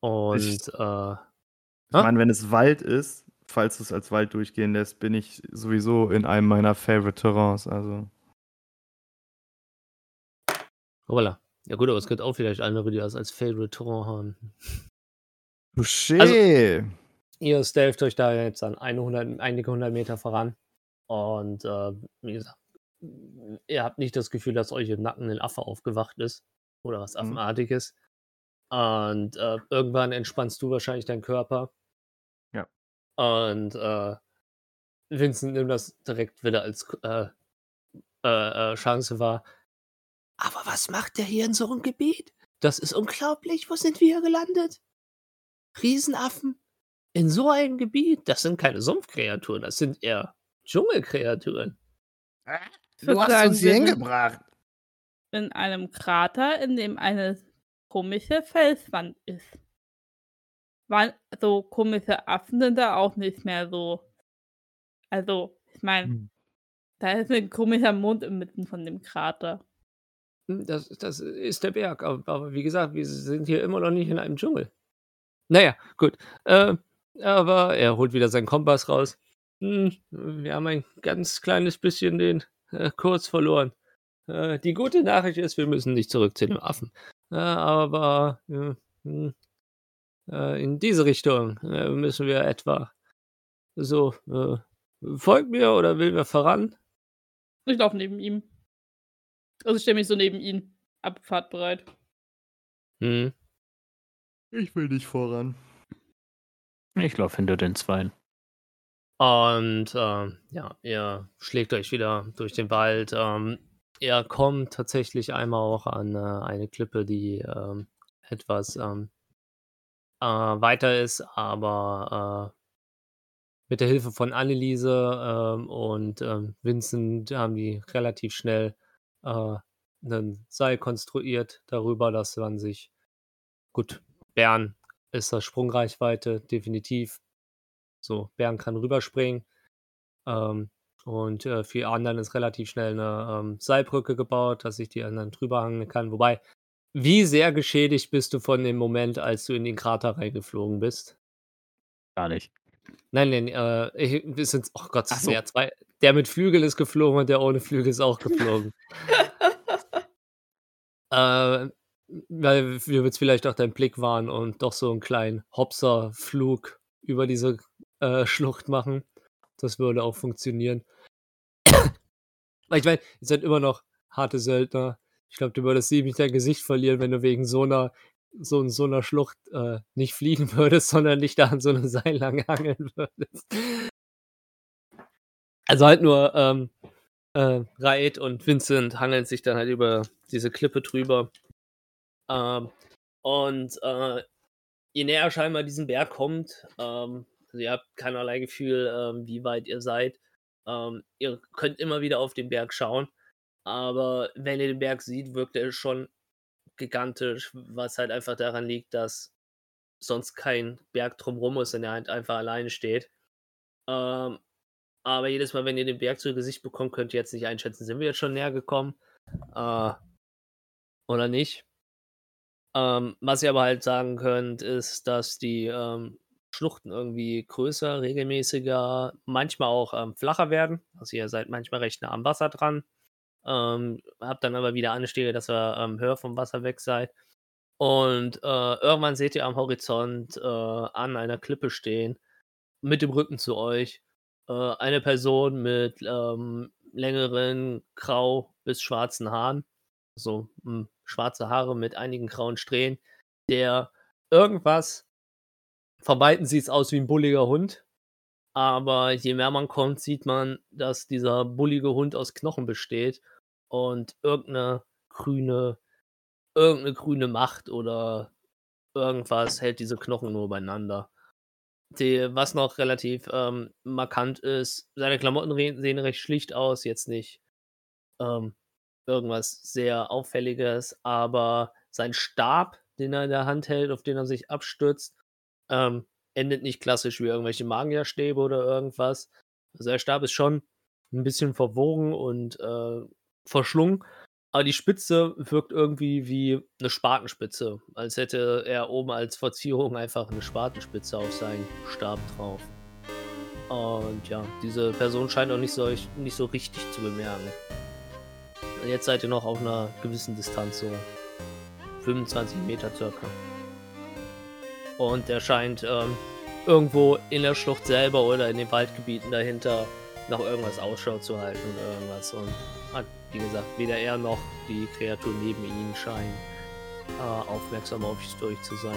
Und,
Ich-
äh,
Ich meine, wenn es Wald ist, falls du es als Wald durchgehen lässt, bin ich sowieso in einem meiner Favorite Terrains. Also
voilà. Ja gut, aber es gibt auch vielleicht andere, die das als Favorite Terrain haben.
Touché.
Also- Ihr stealth euch da jetzt an eine hundert, einige hundert Meter voran. Und äh, wie gesagt, ihr habt nicht das Gefühl, dass euch im Nacken ein Affe aufgewacht ist. Oder was
Mhm.
Affenartiges. Und äh, irgendwann entspannst du wahrscheinlich deinen Körper.
Ja.
Und äh, Vincent nimmt das direkt wieder als äh, äh, äh, Chance wahr. Aber was macht der hier in so einem Gebiet? Das ist unglaublich. Wo sind wir hier gelandet? Riesenaffen? In so einem Gebiet? Das sind keine Sumpfkreaturen, das sind eher Dschungelkreaturen.
Würd
Du hast
sagen,
uns hier hingebracht.
In einem Krater, in dem eine komische Felswand ist. Weil so komische Affen sind da auch nicht mehr so. Also, ich meine,
Hm.
da ist ein komischer Mond inmitten von dem Krater.
Hm, Das, das ist der Berg, aber, aber wie gesagt, wir sind hier immer noch nicht in einem Dschungel. Naja, gut. Äh, aber er holt wieder seinen Kompass raus. Hm, wir haben ein ganz kleines bisschen den äh, Kurs verloren. Äh, die gute Nachricht ist, wir müssen nicht zurück zu dem Affen. Äh, aber äh, hm, äh, in diese Richtung äh, müssen wir etwa so. Äh, folgt mir oder will wir voran?
Ich laufe neben ihm. Also ich stelle mich so neben ihn. Abfahrtbereit.
Hm.
Ich will nicht voran.
Ich laufe hinter den Zweien.
Und ähm, ja, ihr schlägt euch wieder durch den Wald. Ähm, ihr kommt tatsächlich einmal auch an äh, eine Klippe, die ähm, etwas ähm, äh, weiter ist, aber äh, mit der Hilfe von Anneliese ähm, und Vincent haben die relativ schnell äh, ein Seil konstruiert darüber, dass man sich gut, Bern ist das Sprungreichweite, definitiv. So, Bern kann rüberspringen. Ähm, und äh, für die anderen ist relativ schnell eine ähm, Seilbrücke gebaut, dass sich die anderen drüber hangeln kann. Wobei, wie sehr geschädigt bist du von dem Moment, als du in den Krater reingeflogen bist?
Gar nicht.
Nein, nein, äh, ich, wir sind, oh Gott,
so.
der, zwei, der mit Flügel ist geflogen und der ohne Flügel ist auch geflogen. äh, weil wir jetzt vielleicht auch dein Blick waren und doch so einen kleinen Hopser-Flug über diese äh, Schlucht machen. Das würde auch funktionieren. Weil ich meine, ihr seid immer noch harte Söldner. Ich glaube, du würdest ziemlich dein Gesicht verlieren, wenn du wegen so einer, so, so einer Schlucht äh, nicht fliegen würdest, sondern nicht da an so einem Seil lang hangeln würdest. Also halt nur ähm, äh, Raid und Vincent hangeln sich dann halt über diese Klippe drüber. Ähm, und äh, je näher scheinbar diesen Berg kommt, ähm, also ihr habt keinerlei Gefühl, ähm, wie weit ihr seid. Ähm, ihr könnt immer wieder auf den Berg schauen, aber wenn ihr den Berg seht, wirkt er schon gigantisch, was halt einfach daran liegt, dass sonst kein Berg drumrum ist und er halt einfach alleine steht. Ähm, aber jedes Mal, wenn ihr den Berg zu Gesicht bekommt, könnt ihr jetzt nicht einschätzen, sind wir jetzt schon näher gekommen äh, oder nicht. Ähm, was ihr aber halt sagen könnt, ist, dass die ähm, Schluchten irgendwie größer, regelmäßiger, manchmal auch ähm, flacher werden. Also ihr seid manchmal recht nah am Wasser dran. Ähm, habt dann aber wieder Anstiege, dass ihr ähm, höher vom Wasser weg seid. Und äh, irgendwann seht ihr am Horizont äh, an einer Klippe stehen, mit dem Rücken zu euch, äh, eine Person mit ähm, längeren grau bis schwarzen Haaren, so mh, schwarze Haare mit einigen grauen Strähnen, der irgendwas, von sieht es aus wie ein bulliger Hund, aber je mehr man kommt, sieht man, dass dieser bullige Hund aus Knochen besteht und irgendeine grüne, irgendeine grüne Macht oder irgendwas hält diese Knochen nur beieinander. Die, was noch relativ ähm, markant ist, seine Klamotten sehen recht schlicht aus, jetzt nicht ähm, irgendwas sehr Auffälliges, aber sein Stab, den er in der Hand hält, auf den er sich abstürzt, ähm, endet nicht klassisch wie irgendwelche Magierstäbe oder irgendwas. Also der Stab ist schon ein bisschen verwogen und äh, verschlungen, aber die Spitze wirkt irgendwie wie eine Spatenspitze, als hätte er oben als Verzierung einfach eine Spatenspitze auf seinen Stab drauf. Und ja, diese Person scheint auch nicht so, nicht so richtig zu bemerken. Jetzt seid ihr noch auf einer gewissen Distanz, so 25 Meter circa. Und er scheint ähm, irgendwo in der Schlucht selber oder in den Waldgebieten dahinter nach irgendwas Ausschau zu halten oder irgendwas. Und hat, wie gesagt, weder er noch die Kreatur neben ihnen scheinen äh, aufmerksam auf euch zu sein.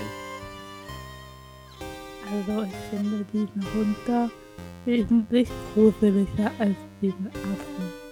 Also ich finde diesen Hund da wesentlich gruseliger als diesen Affen.